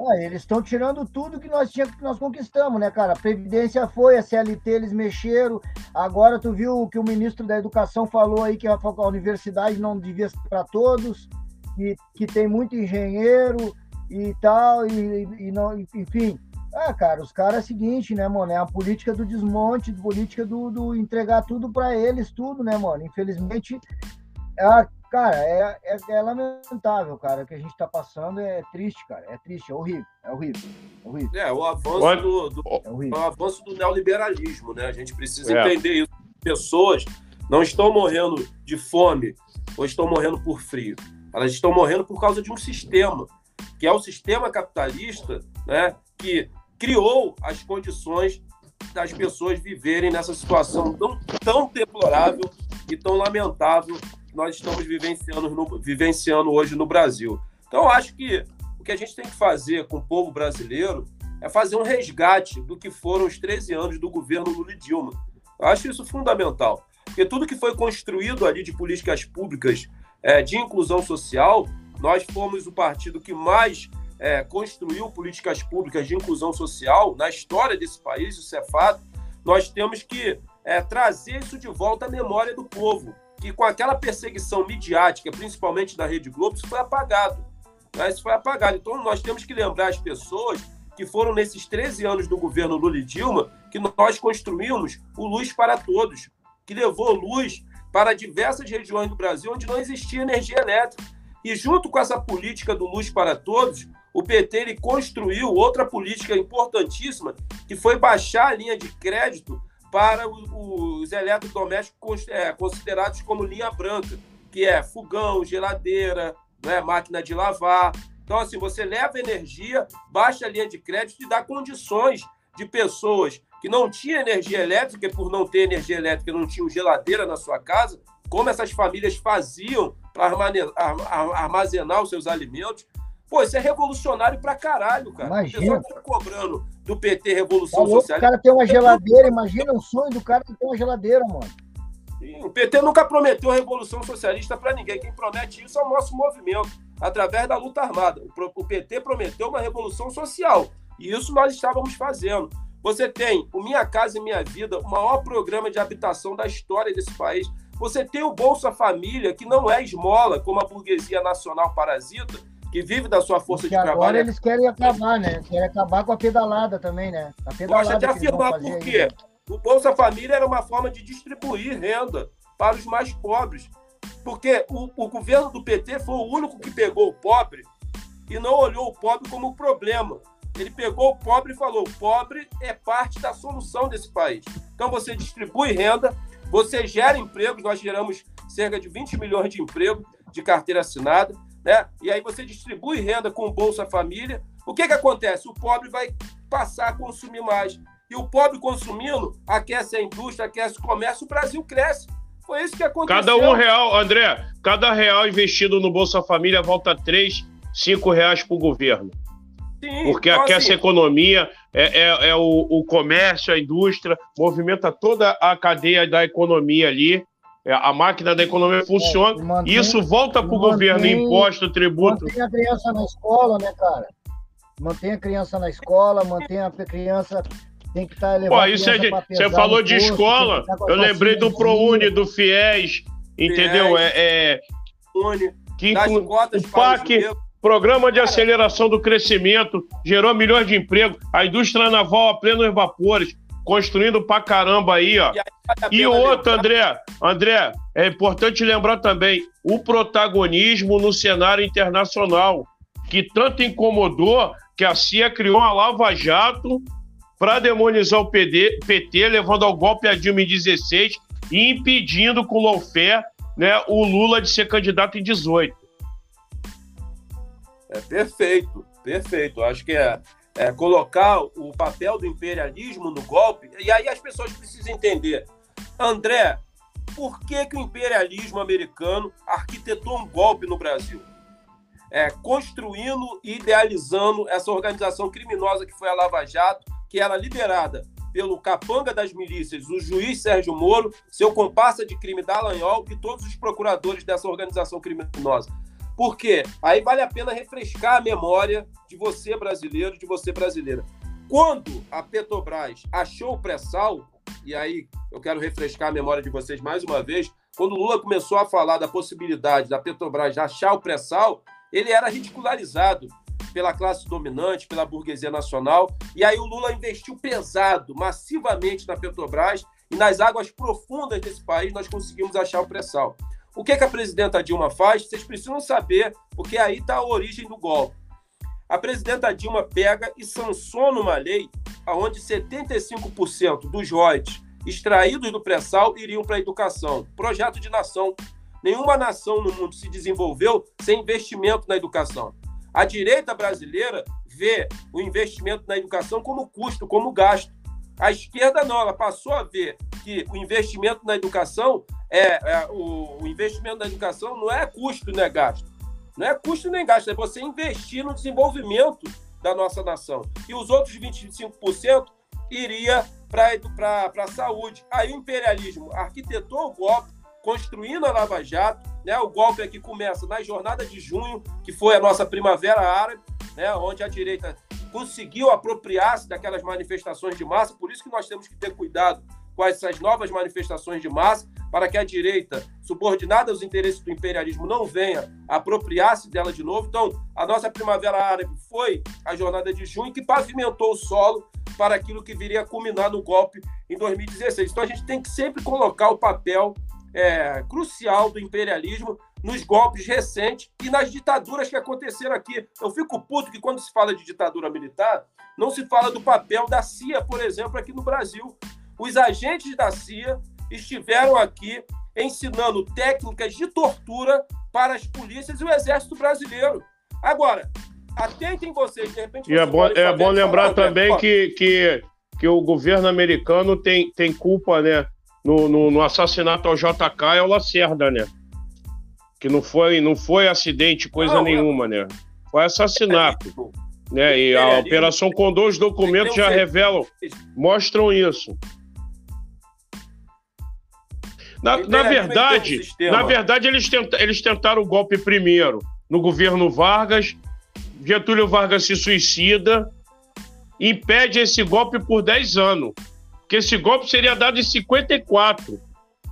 Ah, eles estão tirando tudo que nós tínhamos, que nós conquistamos, né, cara? A Previdência foi, a CLT eles mexeram. Agora tu viu o que o ministro da Educação falou aí que a, a universidade não devia ser para todos, que, que tem muito engenheiro e tal, e, e não, enfim. Ah, cara, os caras é o seguinte, né, mano? É a política do desmonte, a política do, do entregar tudo para eles, tudo, né, mano? Infelizmente, é, cara, é, é, é, lamentável, cara. O que a gente tá passando é triste, cara. É triste, é horrível, é horrível. É, horrível. é o avanço do, do é o avanço do neoliberalismo, né? A gente precisa é. entender isso. Pessoas não estão morrendo de fome ou estão morrendo por frio. Elas estão morrendo por causa de um sistema, que é o sistema capitalista, né? Que criou as condições das pessoas viverem nessa situação tão, tão deplorável e tão lamentável nós estamos vivenciando, no, vivenciando hoje no Brasil. Então, eu acho que o que a gente tem que fazer com o povo brasileiro é fazer um resgate do que foram os 13 anos do governo Lula e Dilma. Eu acho isso fundamental, porque tudo que foi construído ali de políticas públicas é, de inclusão social, nós fomos o partido que mais é, construiu políticas públicas de inclusão social na história desse país, isso é fato, nós temos que é, trazer isso de volta à memória do povo. Que com aquela perseguição midiática, principalmente da Rede Globo, isso foi apagado. Né? Isso foi apagado. Então nós temos que lembrar as pessoas que foram nesses 13 anos do governo Lula e Dilma que nós construímos o Luz para Todos, que levou luz para diversas regiões do Brasil onde não existia energia elétrica. E junto com essa política do Luz para Todos, o PT ele construiu outra política importantíssima, que foi baixar a linha de crédito para os eletrodomésticos é, considerados como linha branca, que é fogão, geladeira, né, máquina de lavar. Então, assim, você leva energia, baixa a linha de crédito e dá condições de pessoas que não tinham energia elétrica, e por não ter energia elétrica não tinham geladeira na sua casa, como essas famílias faziam para armazenar os seus alimentos. Pô, isso é revolucionário pra caralho, cara. Imagina. O pessoal tá cobrando do PT Revolução tá Socialista. O cara tem uma geladeira, imagina o sonho do cara ter uma geladeira, mano. Sim, o PT nunca prometeu Revolução Socialista para ninguém. Quem promete isso é o nosso movimento, através da luta armada. O PT prometeu uma revolução social. E isso nós estávamos fazendo. Você tem o Minha Casa e Minha Vida, o maior programa de habitação da história desse país. Você tem o Bolsa Família, que não é esmola, como a burguesia nacional parasita, que vive da sua força de agora trabalho. Agora eles querem acabar, né? Querem acabar com a pedalada também, né? A pedalada Gosta de afirmar por quê? Aí, né? O Bolsa Família era uma forma de distribuir renda para os mais pobres. Porque o, o governo do PT foi o único que pegou o pobre e não olhou o pobre como problema. Ele pegou o pobre e falou: o pobre é parte da solução desse país. Então você distribui renda, você gera empregos, nós geramos cerca de 20 milhões de empregos de carteira assinada né? E aí você distribui renda com o Bolsa Família. O que, que acontece? O pobre vai passar a consumir mais. E o pobre consumindo aquece a indústria, aquece o comércio, o Brasil cresce. Foi isso que aconteceu. Cada um real, André, cada real investido no Bolsa Família volta três, cinco reais para o governo. Sim, Porque então, aquece assim, a economia, é, é, é o, o, comércio, a indústria, movimenta toda a cadeia da economia ali. É, a máquina da economia funciona, é, mantém, isso volta para o governo, imposto, tributo. Mantém a criança na escola, né, cara? Mantém a criança na escola, mantém a criança. Tem que estar tá elevando. Isso é de, você falou de posto, escola, eu lembrei do ProUni, do FIES, entendeu? FIES, é, é, que o PAC, Programa de Aceleração do Crescimento, gerou milhões de empregos, a indústria naval a plenos vapores, construindo pra caramba aí, ó. E, e outro, André, André, é importante lembrar também o protagonismo no cenário internacional, que tanto incomodou que a CIA criou uma Lava Jato para demonizar o PD, PT, levando ao golpe a Dilma em 16 e impedindo com lawfare né, o Lula de ser candidato em 18. É perfeito, perfeito. Acho que é, é, colocar o papel do imperialismo no golpe, e aí as pessoas precisam entender. André, por que, que o imperialismo americano arquitetou um golpe no Brasil? É, construindo e idealizando essa organização criminosa que foi a Lava Jato, que era liderada pelo capanga das milícias, o juiz Sérgio Moro, seu comparsa de crime Dallagnol e todos os procuradores dessa organização criminosa. Por quê? Aí vale a pena refrescar a memória de você brasileiro, de você brasileira. Quando a Petrobras achou o pré-sal, e aí eu quero refrescar a memória de vocês mais uma vez, quando o Lula começou a falar da possibilidade da Petrobras achar o pré-sal, ele era ridicularizado pela classe dominante, pela burguesia nacional, e aí o Lula investiu pesado, massivamente na Petrobras, e nas águas profundas desse país nós conseguimos achar o pré-sal. O que, que a presidenta Dilma faz? Vocês precisam saber, porque aí está a origem do golpe. A presidenta Dilma pega e sanciona uma lei onde 75% dos royalties extraídos do pré-sal iriam para a educação. Projeto de nação. Nenhuma nação no mundo se desenvolveu sem investimento na educação. A direita brasileira vê o investimento na educação como custo, como gasto. A esquerda não, ela passou a ver que o investimento na educação é, é o, o, investimento na educação não é custo nem é gasto. Não é custo nem gasto, é você investir no desenvolvimento da nossa nação. E os outros 25% iria para a saúde. Aí o imperialismo arquitetou o golpe, construindo a Lava Jato. Né? O golpe aqui começa na jornada de junho, que foi a nossa Primavera Árabe, né? onde a direita conseguiu apropriar-se daquelas manifestações de massa. Por isso que nós temos que ter cuidado com essas novas manifestações de massa, para que a direita, subordinada aos interesses do imperialismo, não venha apropriar-se dela de novo. Então, a nossa Primavera Árabe foi a jornada de junho que pavimentou o solo para aquilo que viria a culminar no golpe em 2016. Então, a gente tem que sempre colocar o papel é, crucial do imperialismo nos golpes recentes e nas ditaduras que aconteceram aqui. Eu fico puto que quando se fala de ditadura militar, não se fala do papel da CIA, por exemplo, aqui no Brasil. Os agentes da CIA estiveram aqui ensinando técnicas de tortura para as polícias e o exército brasileiro. Agora, atentem vocês, de repente. E é bom, é bom lembrar também que, que, que o governo americano tem, tem culpa, né? No, no, no, assassinato ao JK é o Lacerda, né? Que não foi, não foi acidente, coisa não, nenhuma, é... né? Foi assassinato. É né? E a Operação Condor, os documentos já revelam, mostram isso. Na, na verdade, na verdade eles, tenta, eles tentaram o golpe primeiro no governo Vargas. Getúlio Vargas se suicida, impede esse golpe por 10 anos. Que esse golpe seria dado em 54.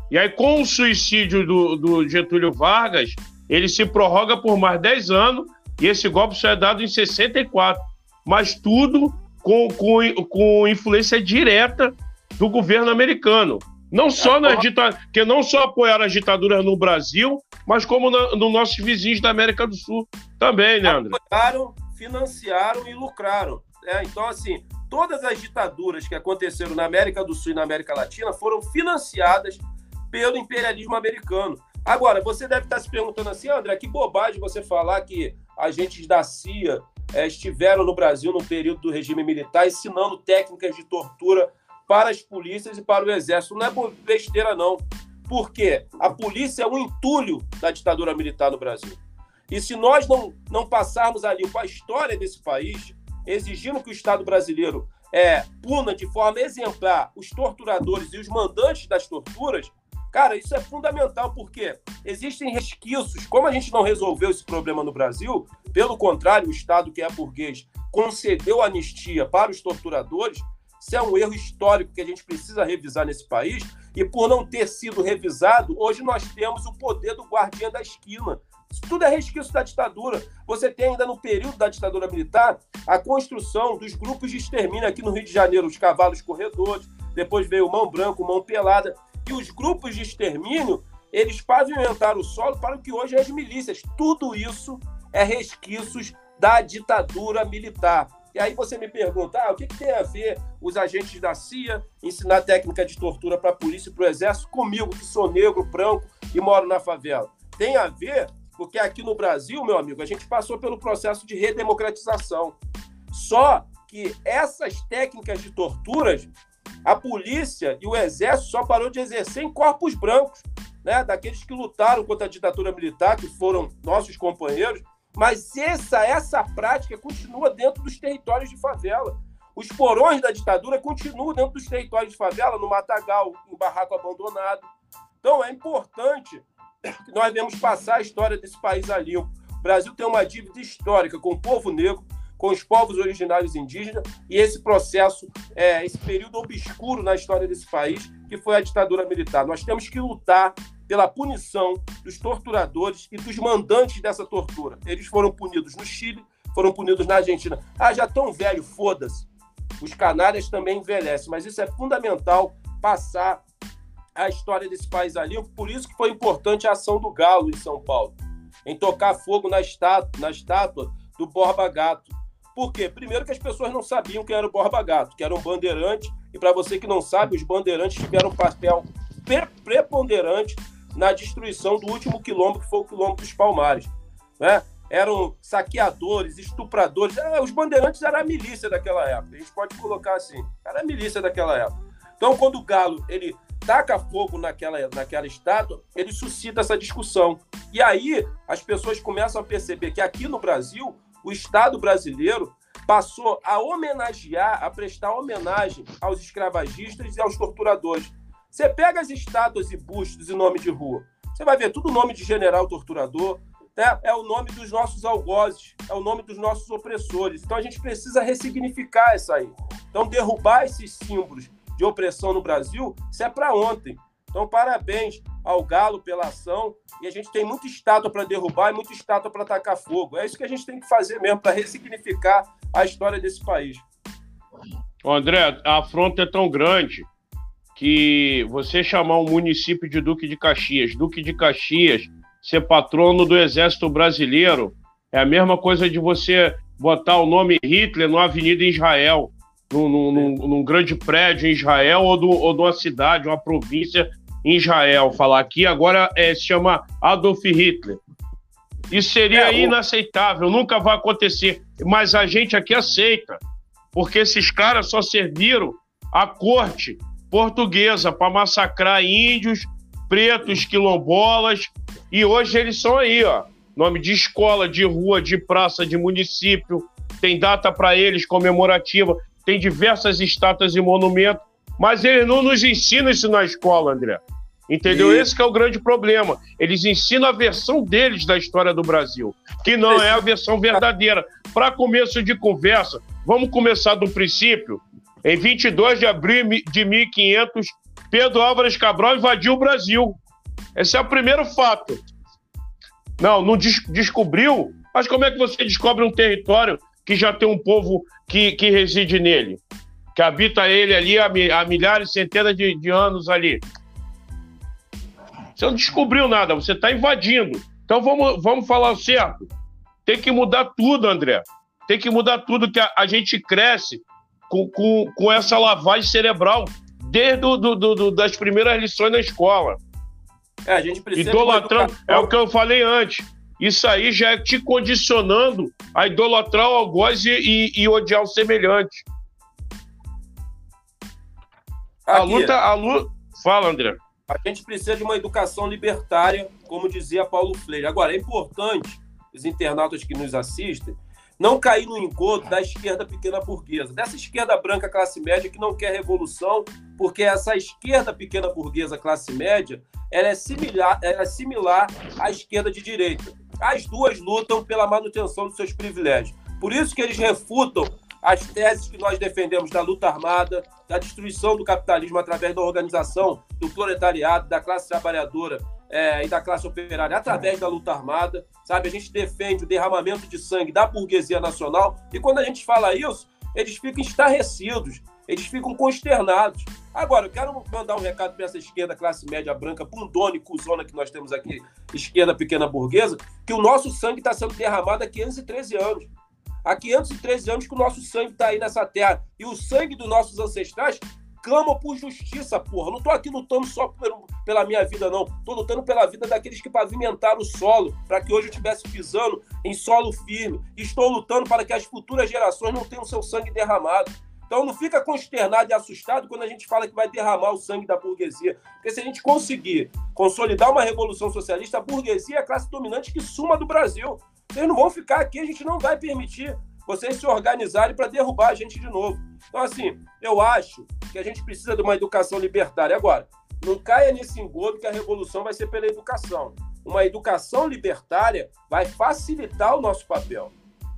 E aí, com o suicídio do, do Getúlio Vargas, ele se prorroga por mais 10 anos e esse golpe só é dado em 64. Mas tudo com, com, com influência direta do governo americano. Não só na ditadura, que não só apoiaram as ditaduras no Brasil, mas como nos no nossos vizinhos da América do Sul também, né, André? Apoiaram, financiaram e lucraram. É, então, assim, todas as ditaduras que aconteceram na América do Sul e na América Latina foram financiadas pelo imperialismo americano. Agora, você deve estar se perguntando assim, André, que bobagem você falar que agentes da CIA é, estiveram no Brasil no período do regime militar ensinando técnicas de tortura para as polícias e para o exército. Não é besteira, não. Porque a polícia é um entulho da ditadura militar no Brasil. E se nós não, não passarmos ali com a história desse país, exigindo que o Estado brasileiro é, puna de forma exemplar os torturadores e os mandantes das torturas, cara, isso é fundamental, porque existem resquícios. Como a gente não resolveu esse problema no Brasil, pelo contrário, o Estado que é burguês concedeu anistia para os torturadores, isso é um erro histórico que a gente precisa revisar nesse país. E por não ter sido revisado, hoje nós temos o poder do guardiã da esquina. Isso tudo é resquício da ditadura. Você tem ainda no período da ditadura militar a construção dos grupos de extermínio aqui no Rio de Janeiro, os cavalos corredores, depois veio mão branco, mão pelada. E os grupos de extermínio, eles pavimentaram o solo para o que hoje é as milícias. Tudo isso é resquícios da ditadura militar. E aí você me pergunta, ah, o que, que, tem a ver os agentes da CIA ensinar técnica de tortura para a polícia e para o exército comigo, que sou negro, branco e moro na favela? Tem a ver porque aqui no Brasil, meu amigo, a gente passou pelo processo de redemocratização. Só que essas técnicas de torturas, a polícia e o exército só parou de exercer em corpos brancos, né? daqueles que lutaram contra a ditadura militar, que foram nossos companheiros, mas essa, essa prática continua dentro dos territórios de favela. Os porões da ditadura continuam dentro dos territórios de favela, no Matagal, em barraco abandonado. Então é importante que nós devemos passar a história desse país a limpo. O Brasil tem uma dívida histórica com o povo negro, com os povos originários indígenas e esse processo, é, esse período obscuro na história desse país, que foi a ditadura militar. Nós temos que lutar pela punição dos torturadores e dos mandantes dessa tortura. Eles foram punidos no Chile, foram punidos na Argentina. Ah, já tão velho, foda-se. Os canárias também envelhecem, mas isso é fundamental passar a história desse país ali. Por isso que foi importante a ação do Galo em São Paulo, em tocar fogo na estátua, na estátua do Borba Gato. Por quê? Primeiro que as pessoas não sabiam quem era o Borba Gato, que era um bandeirante, e para você que não sabe, os bandeirantes tiveram um papel preponderante na destruição do último quilombo, que foi o quilombo dos Palmares. Né? Eram saqueadores, estupradores. É, os bandeirantes eram a milícia daquela época. A gente pode colocar assim. Era a milícia daquela época. Então, quando o Galo ele taca fogo naquela, naquela estátua, ele suscita essa discussão. E aí as pessoas começam a perceber que aqui no Brasil, o Estado brasileiro passou a homenagear, a prestar homenagem aos escravagistas e aos torturadores. Você pega as estátuas e bustos e nome de rua, você vai ver tudo nome de general torturador, né? é o nome dos nossos algozes, é o nome dos nossos opressores. Então a gente precisa ressignificar isso aí. Então derrubar esses símbolos de opressão no Brasil, isso é para ontem. Então parabéns ao Galo pela ação e a gente tem muita estátua para derrubar e muita estátua para atacar fogo. É isso que a gente tem que fazer mesmo para ressignificar a história desse país. André, a afronta é tão grande que você chamar um município de Duque de Caxias, Duque de Caxias, ser patrono do Exército Brasileiro, é a mesma coisa de você botar o nome Hitler numa avenida em Israel. num, num, num, grande prédio em Israel ou, do, ou de uma cidade, uma província em Israel. Falar aqui agora é, se chama Adolf Hitler. Isso seria é, inaceitável, nunca vai acontecer. Mas a gente aqui aceita, porque esses caras só serviram a corte portuguesa para massacrar índios, pretos, quilombolas, e hoje eles são aí, ó. Nome de escola, de rua, de praça, de município, tem data para eles comemorativa, tem diversas estátuas e monumentos, mas eles não nos ensinam isso na escola, André. Entendeu? E... Esse é o grande problema. Eles ensinam a versão deles da história do Brasil, que não é a versão verdadeira. Para começo de conversa, vamos começar do princípio. Em 22 de abril de 1500, Pedro Álvares Cabral invadiu o Brasil. Esse é o primeiro fato. Não, não des descobriu, mas como é que você descobre um território que já tem um povo que, que reside nele? Que habita ele ali há, milhares, centenas de, de anos ali. Você não descobriu nada, você está invadindo. Então vamos, vamos falar certo. Tem que mudar tudo, André. Tem que mudar tudo, que a, a gente cresce com, com, com essa lavagem cerebral desde do, do, do, das primeiras lições na escola. É, a gente precisa. Idolatrando, é o que eu falei antes. Isso aí já é te condicionando a idolatrar o algoz e, e, e odiar o semelhante. Aqui. A luta, a luta. Fala, André. A gente precisa de uma educação libertária, como dizia Paulo Freire. Agora, é importante os internautas que nos assistem não cair no engodo da esquerda pequena burguesa, dessa esquerda branca classe média que não quer revolução, porque essa esquerda pequena burguesa classe média ela é similar, ela é similar à esquerda de direita. As duas lutam pela manutenção dos seus privilégios. Por isso que eles refutam as teses que nós defendemos da luta armada, da destruição do capitalismo através da organização do proletariado, da classe trabalhadora é, e da classe operária através da luta armada, sabe? A gente defende o derramamento de sangue da burguesia nacional e quando a gente fala isso, eles ficam estarrecidos, eles ficam consternados. Agora, eu quero mandar um recado para essa esquerda classe média branca, bundona e cuzona que nós temos aqui, esquerda pequena burguesa, que o nosso sangue está sendo derramado há 513 anos. Há 513 anos que o nosso sangue está aí nessa terra. E o sangue dos nossos ancestrais clamam por justiça, porra. Não tô aqui lutando só pela minha vida, não. Tô lutando pela vida daqueles que pavimentaram o solo para que hoje eu estivesse pisando em solo firme. Estou lutando para que as futuras gerações não tenham seu sangue derramado. Então não fica consternado e assustado quando a gente fala que vai derramar o sangue da burguesia. Porque se a gente conseguir consolidar uma revolução socialista, a burguesia é a classe dominante que suma do Brasil. Vocês não vão ficar aqui, a gente não vai permitir vocês se organizarem para derrubar a gente de novo. Então, assim, eu acho que a gente precisa de uma educação libertária. Agora, não caia nesse engodo que a revolução vai ser pela educação. Uma educação libertária vai facilitar o nosso papel,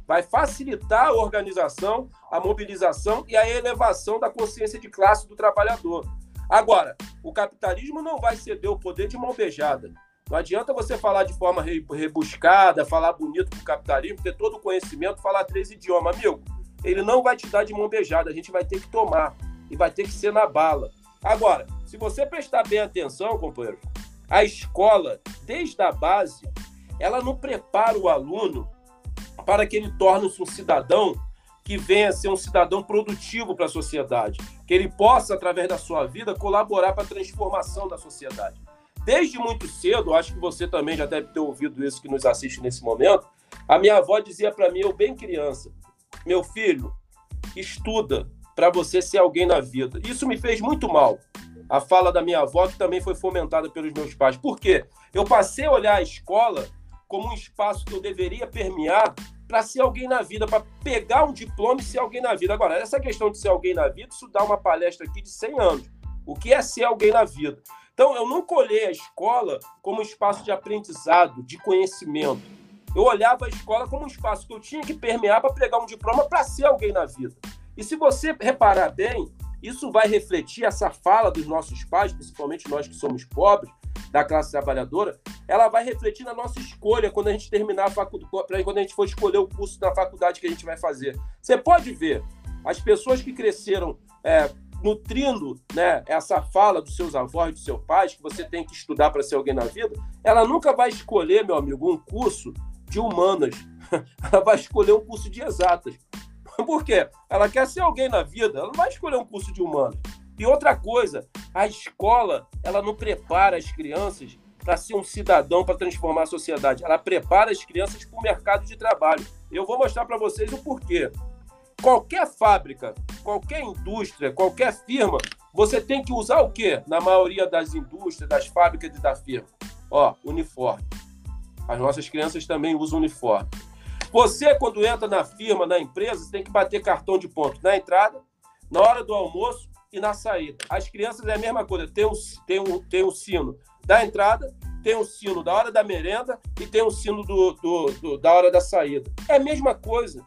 vai facilitar a organização, a mobilização e a elevação da consciência de classe do trabalhador. Agora, o capitalismo não vai ceder o poder de mão beijada. Não adianta você falar de forma rebuscada, falar bonito para o capitalismo, ter todo o conhecimento, falar três idiomas. Amigo, ele não vai te dar de mão beijada, a gente vai ter que tomar e vai ter que ser na bala. Agora, se você prestar bem atenção, companheiro, a escola, desde a base, ela não prepara o aluno para que ele torne-se um cidadão que venha a ser um cidadão produtivo para a sociedade, que ele possa, através da sua vida, colaborar para a transformação da sociedade desde muito cedo, acho que você também já deve ter ouvido isso que nos assiste nesse momento. A minha avó dizia para mim, eu bem criança, meu filho, estuda para você ser alguém na vida. Isso me fez muito mal. A fala da minha avó, que também foi fomentada pelos meus pais. Por quê? Eu passei a olhar a escola como um espaço que eu deveria permear para ser alguém na vida, para pegar um diploma e ser alguém na vida. Agora, essa questão de ser alguém na vida, isso dá uma palestra aqui de 100 anos. O que é ser alguém na vida? Então, eu nunca olhei a escola como um espaço de aprendizado, de conhecimento. Eu olhava a escola como um espaço que eu tinha que permear para pegar um diploma para ser alguém na vida. E se você reparar bem, isso vai refletir essa fala dos nossos pais, principalmente nós que somos pobres, da classe trabalhadora, ela vai refletir na nossa escolha quando a gente terminar a faculdade, quando a gente for escolher o curso da faculdade que a gente vai fazer. Você pode ver as pessoas que cresceram é, nutrindo né, essa fala dos seus avós, dos seus pais, que você tem que estudar para ser alguém na vida, ela nunca vai escolher, meu amigo, um curso de humanas. Ela vai escolher um curso de exatas. Por quê? Ela quer ser alguém na vida, ela não vai escolher um curso de humano. E outra coisa, a escola, ela não prepara as crianças para ser um cidadão para transformar a sociedade. Ela prepara as crianças para o mercado de trabalho. Eu vou mostrar para vocês o porquê. Qualquer fábrica, qualquer indústria, qualquer firma, você tem que usar o quê? Na maioria das indústrias, das fábricas e da firma. Ó, uniforme. As nossas crianças também usam uniforme. Você, quando entra na firma, na empresa, tem que bater cartão de ponto na entrada, na hora do almoço e na saída. As crianças é a mesma coisa. Tem um, tem um, tem um sino da entrada, tem um sino da hora da merenda e tem um sino do, do, do da hora da saída. É a mesma coisa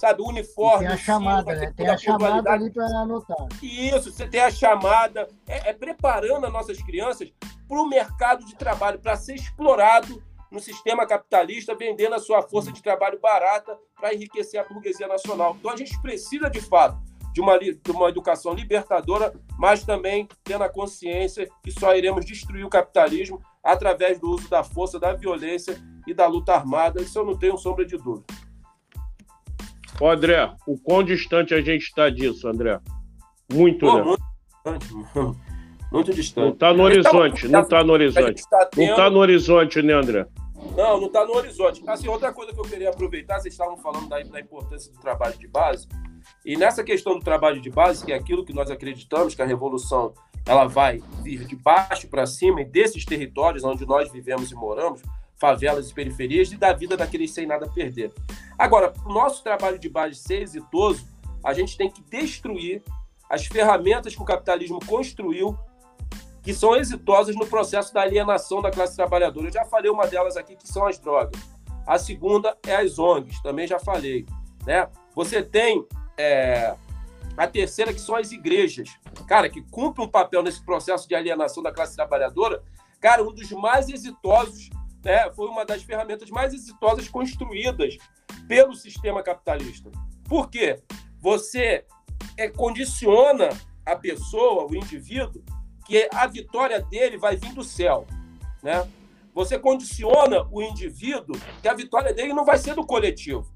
sabe? O uniforme. E tem a chamada, né? Tem a chamada ali para anotar. Isso, você tem a chamada. É, é preparando as nossas crianças para o mercado de trabalho, para ser explorado no sistema capitalista, vendendo a sua força de trabalho barata para enriquecer a burguesia nacional. Então a gente precisa, de fato, de uma, de uma educação libertadora, mas também tendo a consciência que só iremos destruir o capitalismo através do uso da força, da violência e da luta armada. Isso eu não tenho sombra de dúvida. Ô, André, o quão distante a gente está disso, André? Muito, Pô, né? Muito distante, muito distante. Não está no horizonte, não está no horizonte. Tá tendo... Não está no horizonte, né, André? Não, não está no horizonte. Assim, outra coisa que eu queria aproveitar, vocês estavam falando da, da importância do trabalho de base, e nessa questão do trabalho de base, que é aquilo que nós acreditamos que a revolução ela vai vir de baixo para cima e desses territórios onde nós vivemos e moramos, favelas e periferias e da vida daqueles sem nada perder. Agora, para o nosso trabalho de base ser exitoso, a gente tem que destruir as ferramentas que o capitalismo construiu que são exitosas no processo da alienação da classe trabalhadora. Eu já falei uma delas aqui, que são as drogas. A segunda é as ONGs, também já falei. Né? Você tem é, a terceira, que são as igrejas. Cara, que cumprem um papel nesse processo de alienação da classe trabalhadora. Cara, um dos mais exitosos né, foi uma das ferramentas mais exitosas construídas pelo sistema capitalista. Por quê? Você é, condiciona a pessoa, o indivíduo, que a vitória dele vai vir do céu. Né? Você condiciona o indivíduo que a vitória dele não vai ser do coletivo.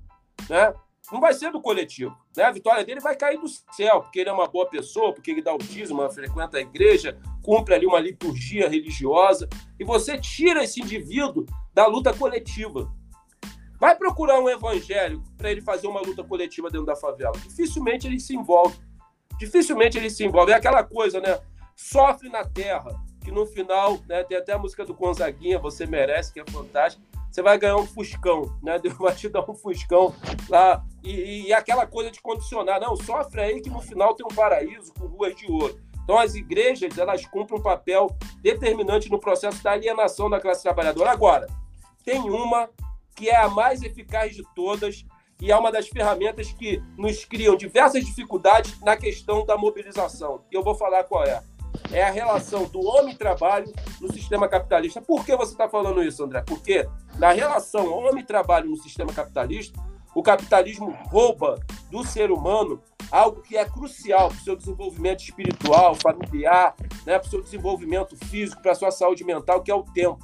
Né? Não vai ser do coletivo. Né? A vitória dele vai cair do céu, porque ele é uma boa pessoa, porque ele dá o dízimo, frequenta a igreja, cumpre ali uma liturgia religiosa. E você tira esse indivíduo da luta coletiva. Vai procurar um evangélico para ele fazer uma luta coletiva dentro da favela. Dificilmente ele se envolve. Dificilmente ele se envolve. É aquela coisa, né? Sofre na terra, que no final, né, tem até a música do Gonzaguinha, Você Merece, que é fantástica você vai ganhar um Fuscão, né? Deus vai te dar um Fuscão lá. E, e, aquela coisa de condicionar, não, sofre aí que no final tem um paraíso com ruas de ouro. Então, as igrejas, elas cumprem um papel determinante no processo da alienação da classe trabalhadora. Agora, tem uma que é a mais eficaz de todas e é uma das ferramentas que nos criam diversas dificuldades na questão da mobilização. E eu vou falar qual é é a relação do homem-trabalho no sistema capitalista. Por que você está falando isso, André? Porque na relação homem-trabalho no sistema capitalista, o capitalismo rouba do ser humano algo que é crucial para o seu desenvolvimento espiritual, familiar, né, para o seu desenvolvimento físico, para a sua saúde mental, que é o tempo.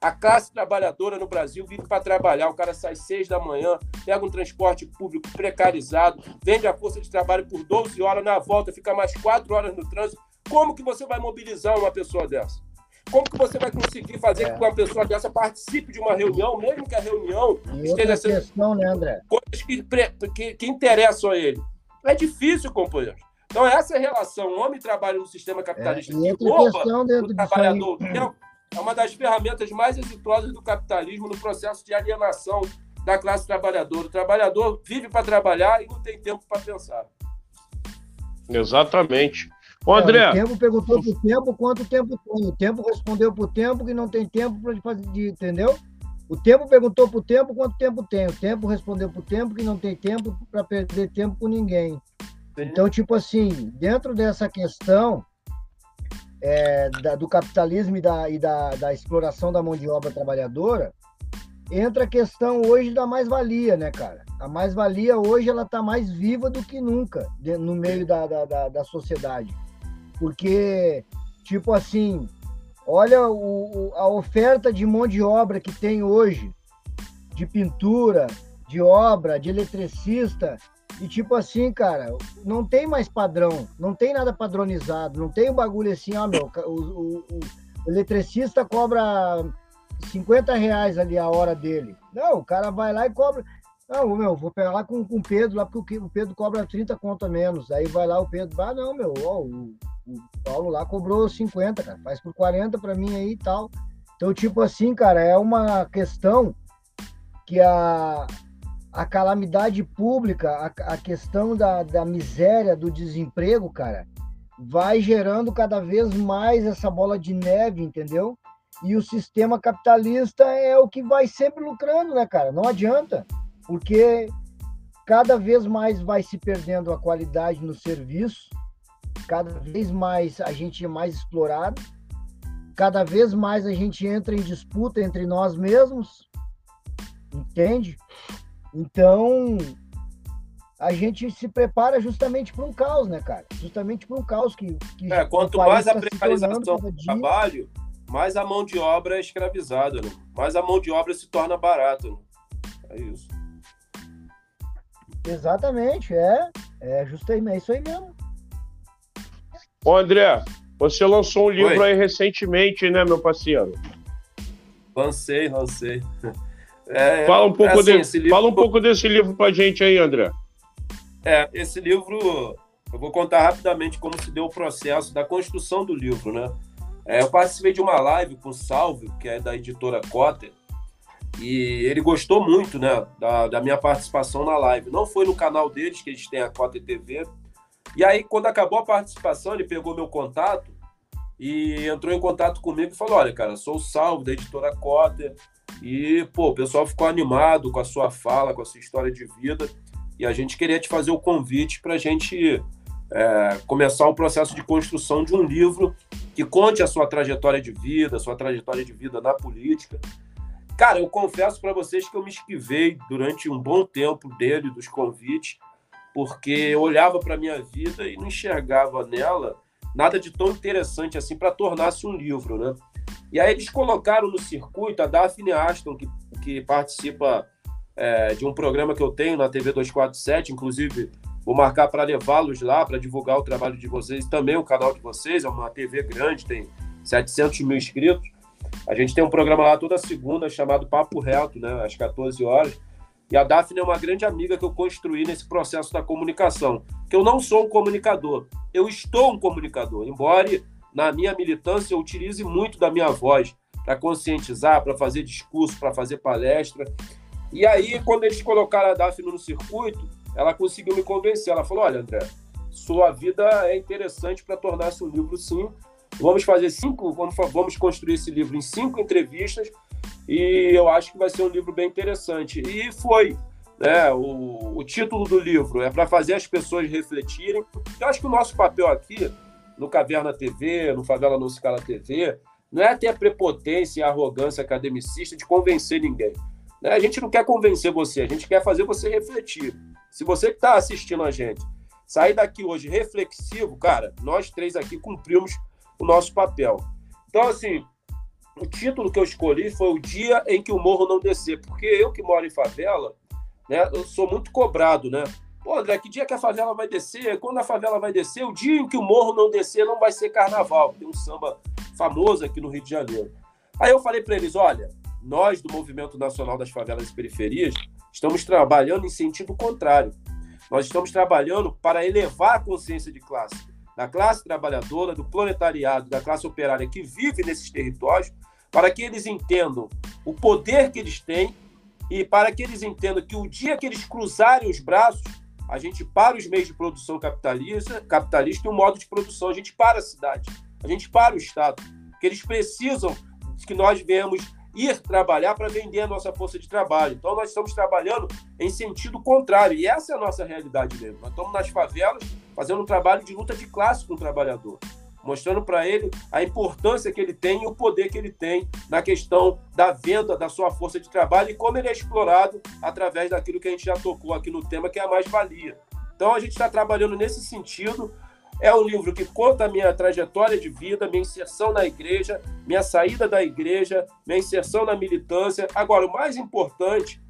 A classe trabalhadora no Brasil vive para trabalhar. O cara sai seis da manhã, pega um transporte público precarizado, vende a força de trabalho por 12 horas, na volta fica mais quatro horas no trânsito como que você vai mobilizar uma pessoa dessa? Como que você vai conseguir fazer é. com que uma pessoa dessa participe de uma reunião, mesmo que a reunião e esteja sendo questão, né, André? coisas que, que, que interessam a ele? É difícil, companheiro. Então, essa relação homem-trabalho no sistema capitalista é, e que rouba do trabalhador é uma das ferramentas mais exitosas do capitalismo no processo de alienação da classe trabalhadora. O trabalhador vive para trabalhar e não tem tempo para pensar. Exatamente. Ô, André. É, o tempo perguntou pro tempo quanto tempo tem. O tempo respondeu pro tempo que não tem tempo para fazer, de, entendeu? O tempo perguntou pro tempo quanto tempo tem. O tempo respondeu pro tempo que não tem tempo para perder tempo com ninguém. Então, tipo assim, dentro dessa questão é, da, do capitalismo e, da, e da, da exploração da mão de obra trabalhadora, entra a questão hoje da mais-valia, né, cara? A mais-valia hoje ela está mais viva do que nunca no meio da, da, da, da sociedade. Porque, tipo assim, olha o, a oferta de mão de obra que tem hoje, de pintura, de obra, de eletricista, E tipo assim, cara, não tem mais padrão, não tem nada padronizado, não tem um bagulho assim, ó, meu, o, o, o eletricista cobra 50 reais ali a hora dele. Não, o cara vai lá e cobra. Não, meu, vou pegar lá com, com o Pedro, lá porque o Pedro cobra 30 conto a menos. Aí vai lá o Pedro, ah, não, meu, ó, o, o Paulo lá cobrou 50, cara, faz por 40 para mim aí e tal. Então, tipo assim, cara, é uma questão que a, a calamidade pública, a, a questão da, da miséria, do desemprego, cara, vai gerando cada vez mais essa bola de neve, entendeu? E o sistema capitalista é o que vai sempre lucrando, né, cara? Não adianta, porque cada vez mais vai se perdendo a qualidade no serviço, cada vez mais a gente é mais explorado, cada vez mais a gente entra em disputa entre nós mesmos, entende? Então, a gente se prepara justamente para um caos, né, cara? Justamente para um caos que. que é, quanto mais a tá precarização do trabalho, mais a mão de obra é escravizada, né? mais a mão de obra se torna barata. Né? É isso. Exatamente, é. É justamente é isso aí mesmo. Ô, André, você lançou um livro Oi. aí recentemente, né, meu parceiro? Lancei, lancei. É, fala, um pouco assim, de, livro... fala um pouco desse livro pra gente aí, André. É, esse livro, eu vou contar rapidamente como se deu o processo da construção do livro, né? É, eu participei de uma live com o Salve, que é da editora Cotter, e ele gostou muito, né, da, da, minha participação na live. Não foi no canal deles, que eles têm a Cotter TV. E aí, quando acabou a participação, ele pegou meu contato e entrou em contato comigo e falou: Olha, cara, sou o Salve da editora Cotter. E, pô, o pessoal ficou animado com a sua fala, com a sua história de vida. E a gente queria te fazer o convite para a gente é, começar o processo de construção de um livro que conte a sua trajetória de vida, a sua trajetória de vida na política. Cara, eu confesso para vocês que eu me esquivei durante um bom tempo dele, dos convites, porque eu olhava para minha vida e não enxergava nela nada de tão interessante assim para tornar-se um livro, né? E aí eles colocaram no circuito a Daphne Aston, que, que participa é, de um programa que eu tenho na TV 247, inclusive vou marcar para levá-los lá, para divulgar o trabalho de vocês, também o canal de vocês, é uma TV grande, tem 700 mil inscritos. A gente tem um programa lá toda segunda chamado Papo Reto, né, às 14 horas. E a Daphne é uma grande amiga que eu construí nesse processo da comunicação. Que eu não sou um comunicador, eu estou um comunicador, embora na minha militância eu utilize muito da minha voz para conscientizar, para fazer discurso, para fazer palestra. E aí, quando eles colocaram a Daphne no circuito, ela conseguiu me convencer. Ela falou: Olha, André, sua vida é interessante para tornar-se um livro, sim. Vamos fazer cinco, vamos, construir esse livro em cinco entrevistas e eu acho que vai ser um livro bem interessante. E foi. Né, o, o título do livro é para fazer as pessoas refletirem. Eu acho que o nosso papel aqui, no Caverna TV, no Favela Não Scala TV, não é ter a prepotência e a arrogância academicista de convencer ninguém. Né? A gente não quer convencer você, a gente quer fazer você refletir. Se você que está assistindo a gente sair daqui hoje reflexivo, cara, nós três aqui cumprimos o nosso papel. Então, assim, o título que eu escolhi foi O Dia em que o Morro Não Descer, porque eu que moro em favela, né, eu sou muito cobrado, né? Pô, André, que dia que a favela vai descer? Quando a favela vai descer? O dia em que o morro não descer não vai ser carnaval. Tem um samba famoso aqui no Rio de Janeiro. Aí eu falei para eles: olha, nós do Movimento Nacional das Favelas e Periferias estamos trabalhando em sentido contrário. Nós estamos trabalhando para elevar a consciência de classe, da classe trabalhadora, do proletariado, da classe operária que vive nesses territórios, para que eles entendam o poder que eles têm e para que eles entendam que o dia que eles cruzarem os braços, a gente para os meios de produção capitalista, capitalista e o modo de produção, a gente para a cidade, a gente para o Estado, que eles precisam que nós venhamos ir trabalhar para vender a nossa força de trabalho. Então, nós estamos trabalhando em sentido contrário, e essa é a nossa realidade mesmo. Nós estamos nas favelas fazendo um trabalho de luta de classe com o trabalhador, mostrando para ele a importância que ele tem e o poder que ele tem na questão da venda da sua força de trabalho e como ele é explorado através daquilo que a gente já tocou aqui no tema, que é a mais-valia. Então, a gente está trabalhando nesse sentido é um livro que conta a minha trajetória de vida, minha inserção na igreja, minha saída da igreja, minha inserção na militância. Agora, o mais importante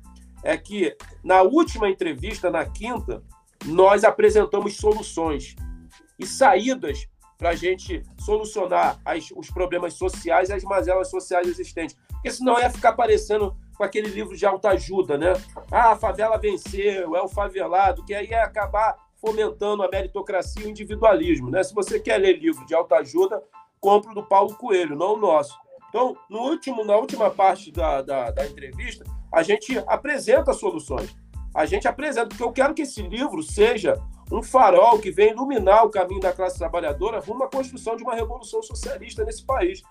é que na última entrevista, na quinta, nós apresentamos soluções e saídas para a gente solucionar as, os problemas sociais e as mazelas sociais existentes. Porque senão ia ficar parecendo com aquele livro de autoajuda, né? Ah, a favela venceu, é o favelado, que aí ia acabar fomentando a meritocracia e o individualismo, né? Se você quer ler livro de autoajuda, compre o do Paulo Coelho, não o nosso. Então, no último, na última parte da, da, da entrevista, a gente apresenta soluções. A gente apresenta, porque eu quero que esse livro seja um farol que venha iluminar o caminho da classe trabalhadora rumo à construção de uma revolução socialista nesse país.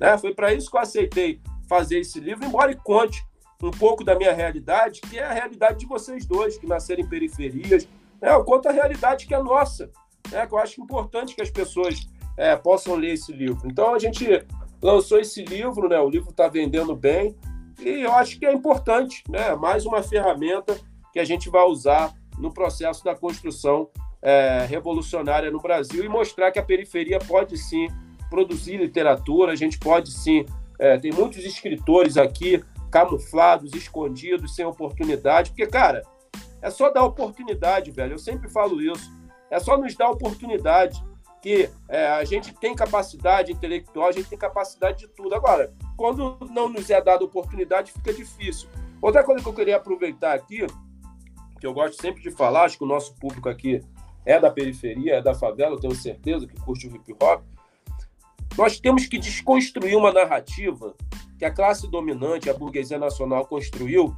Né? Foi para isso que eu aceitei fazer esse livro, embora conte um pouco da minha realidade, que é a realidade de vocês dois, que nasceram em periferias. Né? Eu conto a realidade que é nossa, né? que eu acho importante que as pessoas é, possam ler esse livro. Então a gente lançou esse livro, né? o livro está vendendo bem, e eu acho que é importante, né? mais uma ferramenta que a gente vai usar no processo da construção é, revolucionária no Brasil e mostrar que a periferia pode sim produzir literatura, a gente pode sim. É, tem muitos escritores aqui camuflados, escondidos, sem oportunidade, porque, cara, é só dar oportunidade, velho. Eu sempre falo isso. É só nos dar oportunidade que é, a gente tem capacidade intelectual, a gente tem capacidade de tudo. Agora, quando não nos é dada oportunidade, fica difícil. Outra coisa que eu queria aproveitar aqui que eu gosto sempre de falar, acho que o nosso público aqui é da periferia, é da favela, eu tenho certeza que curte o hip hop. Nós temos que desconstruir uma narrativa que a classe dominante, a burguesia nacional, construiu,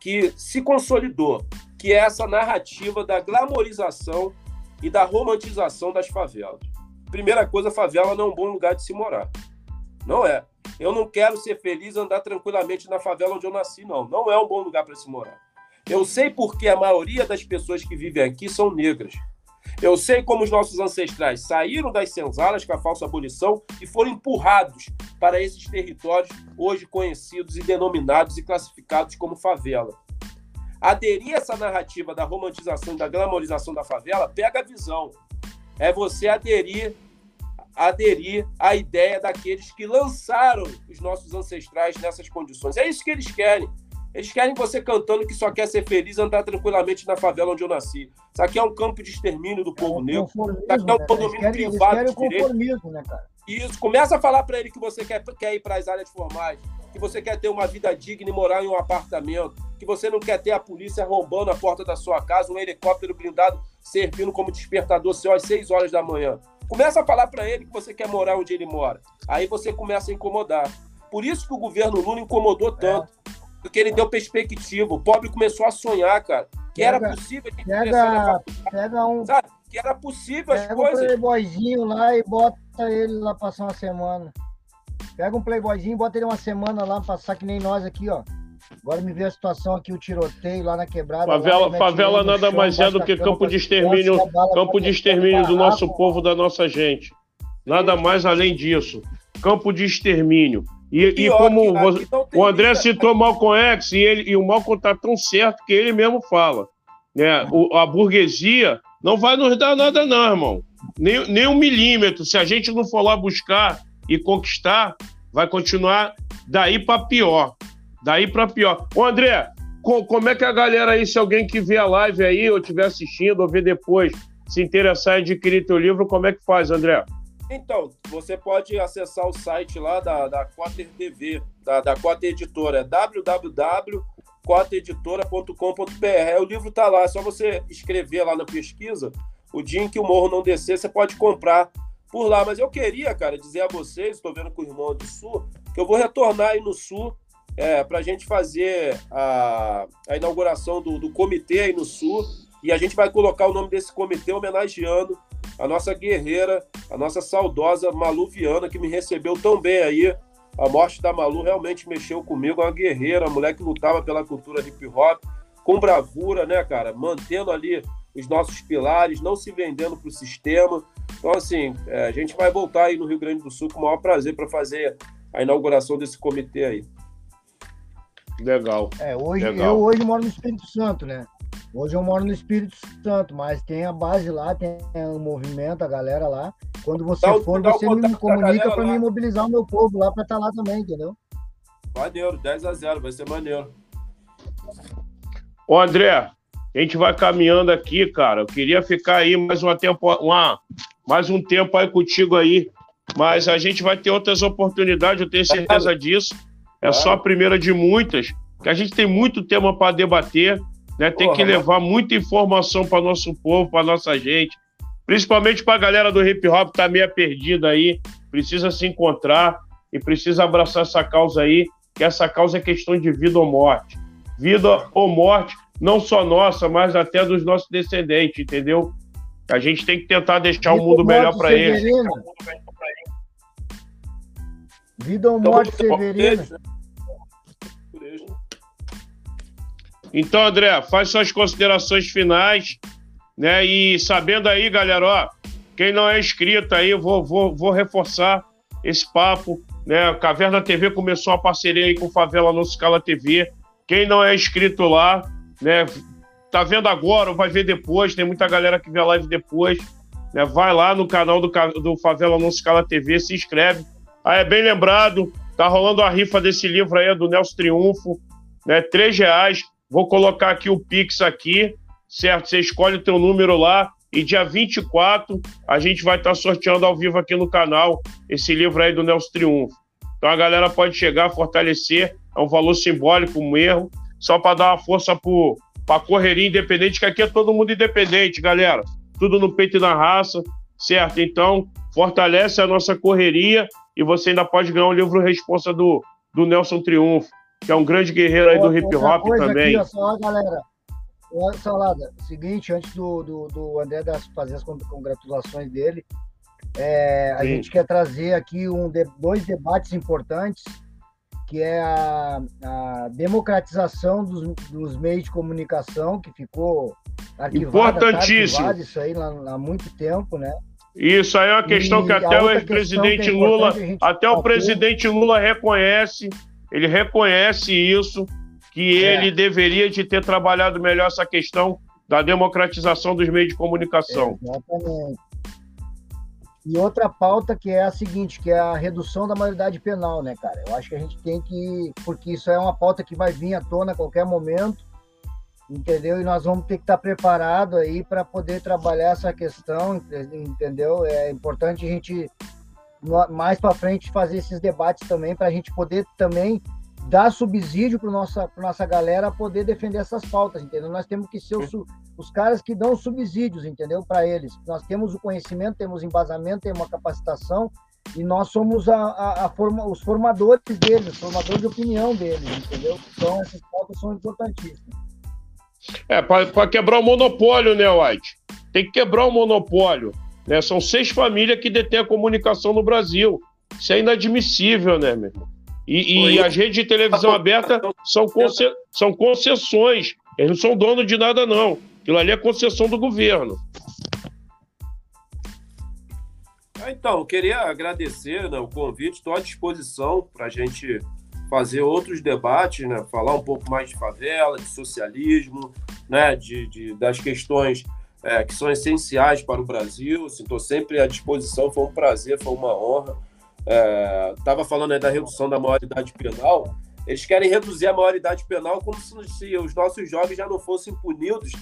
que se consolidou, que é essa narrativa da glamorização e da romantização das favelas. Primeira coisa, a favela não é um bom lugar de se morar. Não é. Eu não quero ser feliz andar tranquilamente na favela onde eu nasci, não. Não é um bom lugar para se morar. Eu sei porque a maioria das pessoas que vivem aqui são negras. Eu sei como os nossos ancestrais saíram das senzalas com a falsa abolição e foram empurrados para esses territórios hoje conhecidos e denominados e classificados como favela. Aderir a essa narrativa da romantização e da glamorização da favela pega a visão. É você aderir aderir à ideia daqueles que lançaram os nossos ancestrais nessas condições. É isso que eles querem. Eles querem você cantando que só quer ser feliz e andar tranquilamente na favela onde eu nasci. Isso aqui é um campo de extermínio do povo é um negro. Isso aqui é um né, condomínio né? privado de direito. Né? Isso. Começa a falar para ele que você quer, quer ir para as áreas formais, que você quer ter uma vida digna e morar em um apartamento, que você não quer ter a polícia arrombando a porta da sua casa, um helicóptero blindado servindo como despertador seu às 6 horas da manhã. Começa a falar para ele que você quer morar onde ele mora. Aí você começa a incomodar. Por isso que o governo Lula incomodou tanto. É porque ele deu perspectiva. O pobre começou a sonhar, cara. Que pega, era possível a pega, pega um, sabe? Que era possível as coisas. Pega um playboyzinho lá e bota ele lá passar uma semana. Pega um playboyzinho e bota ele uma semana lá, passar que nem nós aqui, ó. Agora me vê a situação aqui, o tiroteio lá na quebrada. Favela, lá, favela nada chão, mais é do que campo de extermínio, campo de extermínio do nosso povo, da nossa gente. Nada mais além disso. Campo de extermínio. E, e como o André citou Malcolm X, e, ele, e o Malcolm está tão certo que ele mesmo fala. Né? O, a burguesia não vai nos dar nada, não, irmão. Nem, nem um milímetro. Se a gente não for lá buscar e conquistar, vai continuar daí para pior. Daí para pior. Ô, André, co como é que a galera aí, se alguém que vê a live aí, ou estiver assistindo, ou ver depois, se interessar em adquirir teu livro, como é que faz, André? Então, você pode acessar o site lá da, da Quater TV, da, da Quater Editora, é www.quatereditora.com.br. O livro está lá, é só você escrever lá na pesquisa. O dia em que o morro não descer, você pode comprar por lá. Mas eu queria, cara, dizer a vocês, estou vendo com o irmão do Sul, que eu vou retornar aí no Sul é, para a gente fazer a, a inauguração do, do comitê aí no Sul. E a gente vai colocar o nome desse comitê homenageando a nossa guerreira, a nossa saudosa Malu Viana, que me recebeu tão bem aí. A morte da Malu realmente mexeu comigo, uma guerreira, uma mulher que lutava pela cultura hip hop, com bravura, né, cara? Mantendo ali os nossos pilares, não se vendendo para o sistema. Então, assim, é, a gente vai voltar aí no Rio Grande do Sul com o maior prazer para fazer a inauguração desse comitê aí. Legal. É, hoje, Legal. eu hoje moro no Espírito Santo, né? Hoje eu moro no Espírito Santo, mas tem a base lá, tem o movimento, a galera lá. Quando você dá for, você me comunica para me mobilizar o meu povo lá para estar tá lá também, entendeu? Maneiro, 10 a 0, vai ser maneiro. Ô André, A gente vai caminhando aqui, cara. Eu queria ficar aí mais, uma tempo, uma, mais um tempo aí contigo aí. Mas a gente vai ter outras oportunidades, eu tenho certeza disso. É só a primeira de muitas, que a gente tem muito tema para debater, né? Tem Porra, que levar muita informação para nosso povo, para nossa gente, principalmente para a galera do hip hop que tá meio perdida aí, precisa se encontrar e precisa abraçar essa causa aí, que essa causa é questão de vida ou morte. Vida ou morte, não só nossa, mas até dos nossos descendentes, entendeu? A gente tem que tentar deixar vida o mundo melhor para eles. Vida ou morte, Severino. Então, André, faz suas considerações finais, né? E sabendo aí, galera, ó, quem não é inscrito aí, vou, vou, vou reforçar esse papo, né? A Caverna TV começou uma parceria aí com Favela No Scala TV. Quem não é inscrito lá, né? Tá vendo agora ou vai ver depois, tem muita galera que vê a live depois, né? Vai lá no canal do, do Favela No Scala TV, se inscreve. Ah, é bem lembrado, tá rolando a rifa desse livro aí, do Nelson Triunfo, né? Três reais Vou colocar aqui o Pix aqui, certo? Você escolhe o teu número lá e dia 24 a gente vai estar tá sorteando ao vivo aqui no canal esse livro aí do Nelson Triunfo. Então a galera pode chegar, fortalecer, é um valor simbólico mesmo, só para dar uma força para a correria independente, que aqui é todo mundo independente, galera. Tudo no peito e na raça, certo? Então, fortalece a nossa correria e você ainda pode ganhar um livro responsa do, do Nelson Triunfo que é um grande guerreiro aí do hip hop também. Aqui, só, galera. Salada, seguinte, antes do, do, do André das, fazer as congratulações dele, é, a gente quer trazer aqui um de, dois debates importantes, que é a, a democratização dos, dos, meios de comunicação, que ficou arquivada, tá Importantíssimo. Tá isso aí há, há muito tempo, né? Isso aí é uma questão e que até o ex-presidente é Lula, até o presidente Lula reconhece ele reconhece isso, que é. ele deveria de ter trabalhado melhor essa questão da democratização dos meios de comunicação. Exatamente. E outra pauta que é a seguinte, que é a redução da maioridade penal, né, cara? Eu acho que a gente tem que, porque isso é uma pauta que vai vir à tona a qualquer momento, entendeu? E nós vamos ter que estar preparado aí para poder trabalhar essa questão, entendeu? É importante a gente mais para frente fazer esses debates também para a gente poder também dar subsídio para nossa pra nossa galera poder defender essas pautas, entendeu? Nós temos que ser os, os caras que dão subsídios, entendeu? Para eles. Nós temos o conhecimento, temos embasamento, temos uma capacitação e nós somos a, a, a forma, os formadores deles, os formadores de opinião deles, entendeu? Então essas pautas são importantíssimas. É, para quebrar o monopólio, né, White? Tem que quebrar o monopólio. Né? São seis famílias que detêm a comunicação no Brasil. Isso é inadmissível, né, meu irmão? E, e as redes de televisão aberta são, conce... são concessões. Eles não são donos de nada, não. Aquilo ali é concessão do governo. Ah, então, queria agradecer né, o convite, estou à disposição para a gente fazer outros debates, né, falar um pouco mais de favela, de socialismo, né, de, de das questões é, que são essenciais para o Brasil. Estou assim, sempre à disposição, foi um prazer, foi uma honra. Estava é, falando aí da redução da maioridade penal. Eles querem reduzir a maioridade penal como se, se os nossos jovens já não fossem punidos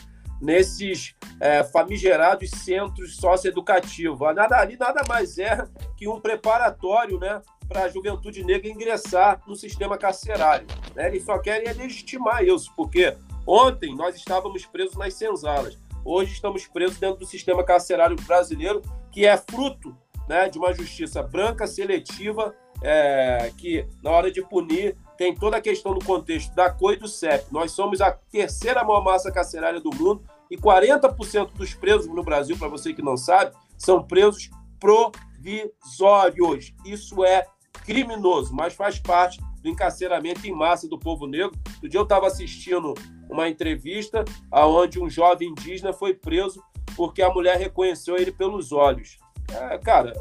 nesses é, famigerados centros socioeducativos. Nada, ali nada mais é que um preparatório né, para a juventude negra ingressar no sistema carcerário. Né? Eles só querem legitimar isso, porque ontem nós estávamos presos nas senzalas. Hoje estamos presos dentro do sistema carcerário brasileiro, que é fruto né, de uma justiça branca, seletiva, é, que na hora de punir tem toda a questão do contexto da cor e do CEP. Nós somos a terceira maior massa carcerária do mundo e 40% dos presos no Brasil, para você que não sabe, são presos provisórios. Isso é criminoso, mas faz parte do encarceramento em massa do povo negro. No dia eu estava assistindo uma entrevista aonde um jovem indígena foi preso porque a mulher reconheceu ele pelos olhos. É, cara,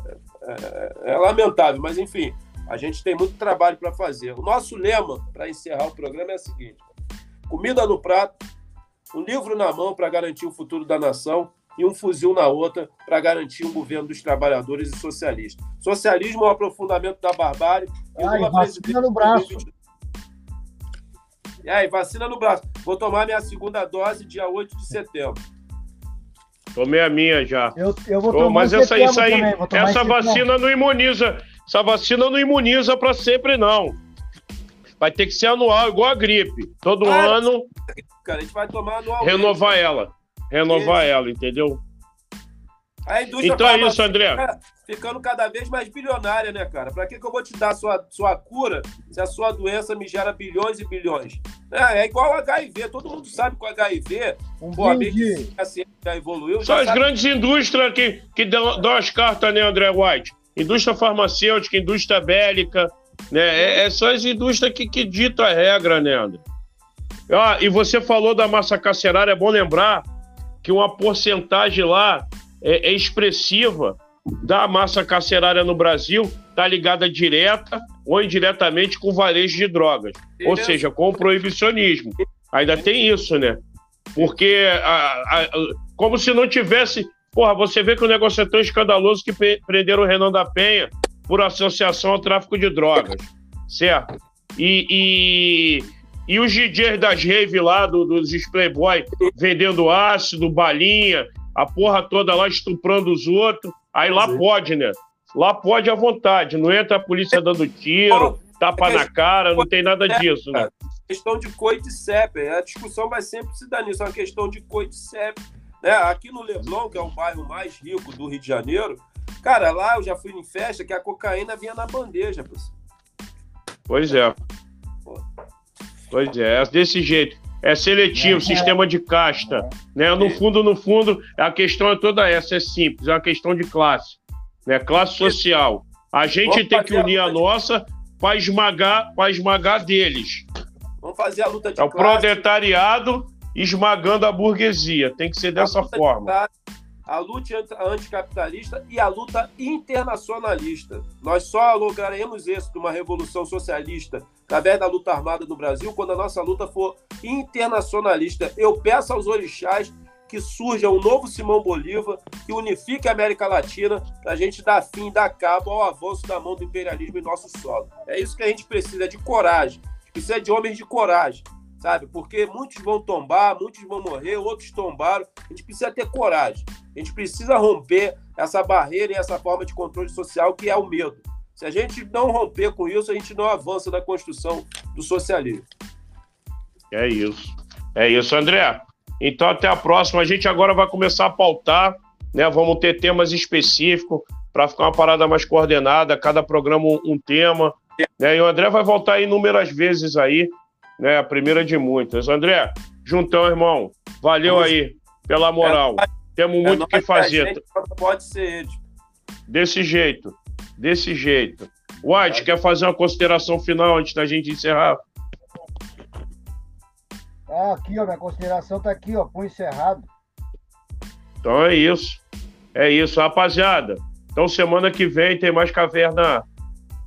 é, é, lamentável, mas enfim, a gente tem muito trabalho para fazer. O nosso lema para encerrar o programa é o seguinte: comida no prato, um livro na mão para garantir o futuro da nação e um fuzil na outra para garantir um governo dos trabalhadores e socialista. Socialismo é o aprofundamento da barbárie. Ai, vacina no braço. E aí, vacina no braço. Vou tomar minha segunda dose dia 8 de setembro. Tomei a minha já. Eu, eu vou tomar mas essa, isso aí, também, essa vacina não imuniza. Essa vacina não imuniza para sempre, não. Vai ter que ser anual, igual a gripe. Todo Ah, ano, Cara, a gente vai tomar anualmente. renovar ela. Renovar Isso. ela, entendeu? A indústria Então é isso, farmacêutica André. Ficando cada vez mais bilionária, né, cara? Pra que, que eu vou te dar sua, sua cura se a sua doença me gera bilhões e bilhões? É, é igual o HIV. Todo mundo sabe que o HIV, Um pô, a brinde. medicina a ciência já evoluiu. São já as sabe grandes indústrias que, que dão, dão as cartas, né, André White? Indústria farmacêutica, indústria bélica, né? É, é só as indústrias que, que ditam a regra, né, André? Ah, e você falou da massa carcerária, é bom lembrar que uma porcentagem lá é, é expressiva da massa carcerária no Brasil está ligada direta ou indiretamente com o varejo de drogas, ou seja, com o proibicionismo. Ainda tem isso, né? Porque a- a- como se não tivesse. Porra, você vê que o negócio é tão escandaloso que pre- prenderam o Renan da Penha por associação ao tráfico de drogas, certo? E, e, e os DJs das rave lá, do- dos Playboy, vendendo ácido, balinha, a porra toda lá estuprando os outros. Aí lá Sim. pode, né? Lá pode à vontade, não entra a polícia dando tiro, tapa na cara, não tem nada disso, né? questão de coito e CEP. A discussão vai sempre se dar nisso, é uma questão de coito e CEP. Né? Aqui no Leblon, que é o bairro mais rico do Rio de Janeiro, cara, lá eu já fui em festa que a cocaína vinha na bandeja, pessoal. Pois é. Pois é, é desse jeito. É seletivo, É. sistema de casta. Né? No fundo, no fundo, a questão é toda essa, é simples, é uma questão de classe. Né? Classe social. A gente Vamos tem que a unir a de- nossa para esmagar, esmagar deles. Vamos fazer a luta de É o classe. proletariado esmagando a burguesia. Tem que ser dessa a forma. A luta anti- anticapitalista e a luta internacionalista. Nós só lograremos êxito numa revolução socialista através da luta armada no Brasil quando a nossa luta for internacionalista. Eu peço aos orixás que surja um novo Simão Bolívar, que unifique a América Latina, para a gente dar fim, dar cabo ao avanço da mão do imperialismo em nosso solo. É isso que a gente precisa, de coragem. Precisa de homens de coragem, sabe? Porque muitos vão tombar, muitos vão morrer, outros tombaram. A gente precisa ter coragem. A gente precisa romper essa barreira e essa forma de controle social que é o medo. Se a gente não romper com isso, a gente não avança na construção do socialismo. É isso. É isso, André. Então, até a próxima. A gente agora vai começar a pautar, né? Vamos ter temas específicos para ficar uma parada mais coordenada, cada programa um, tema. Né? E o André vai voltar inúmeras vezes aí, né? A primeira de muitas. André, juntão, irmão. Valeu Vamos- aí pela moral. Temos muito o É que fazer. gente Pode ser eles. Desse jeito. Desse jeito. White, quer fazer uma consideração final antes da gente encerrar? Ah, aqui, ó, minha consideração tá aqui, ó, punho cerrado. Então é isso. É isso, rapaziada. Então semana que vem tem mais Caverna,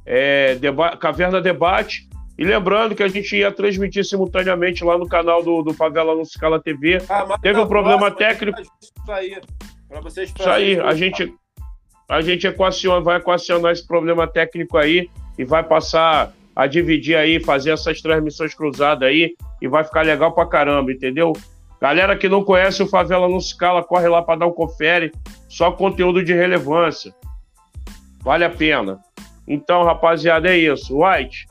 é, deba Caverna Debate. E lembrando que a gente ia transmitir simultaneamente lá no canal do, do Favela no Scala TV. Ah, mas Teve um problema próxima, técnico. Isso aí. Para vocês Isso aí, a gente, a gente equaciona, vai equacionar esse problema técnico aí e vai passar a dividir aí, fazer essas transmissões cruzadas aí e vai ficar legal pra caramba, entendeu? Galera que não conhece o Favela no Scala, corre lá para dar um confere, só conteúdo de relevância. Vale a pena. Então, rapaziada, é isso. White,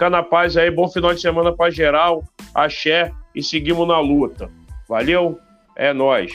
fica na paz aí, bom final de semana pra geral, axé e seguimos na luta. Valeu? É nóis.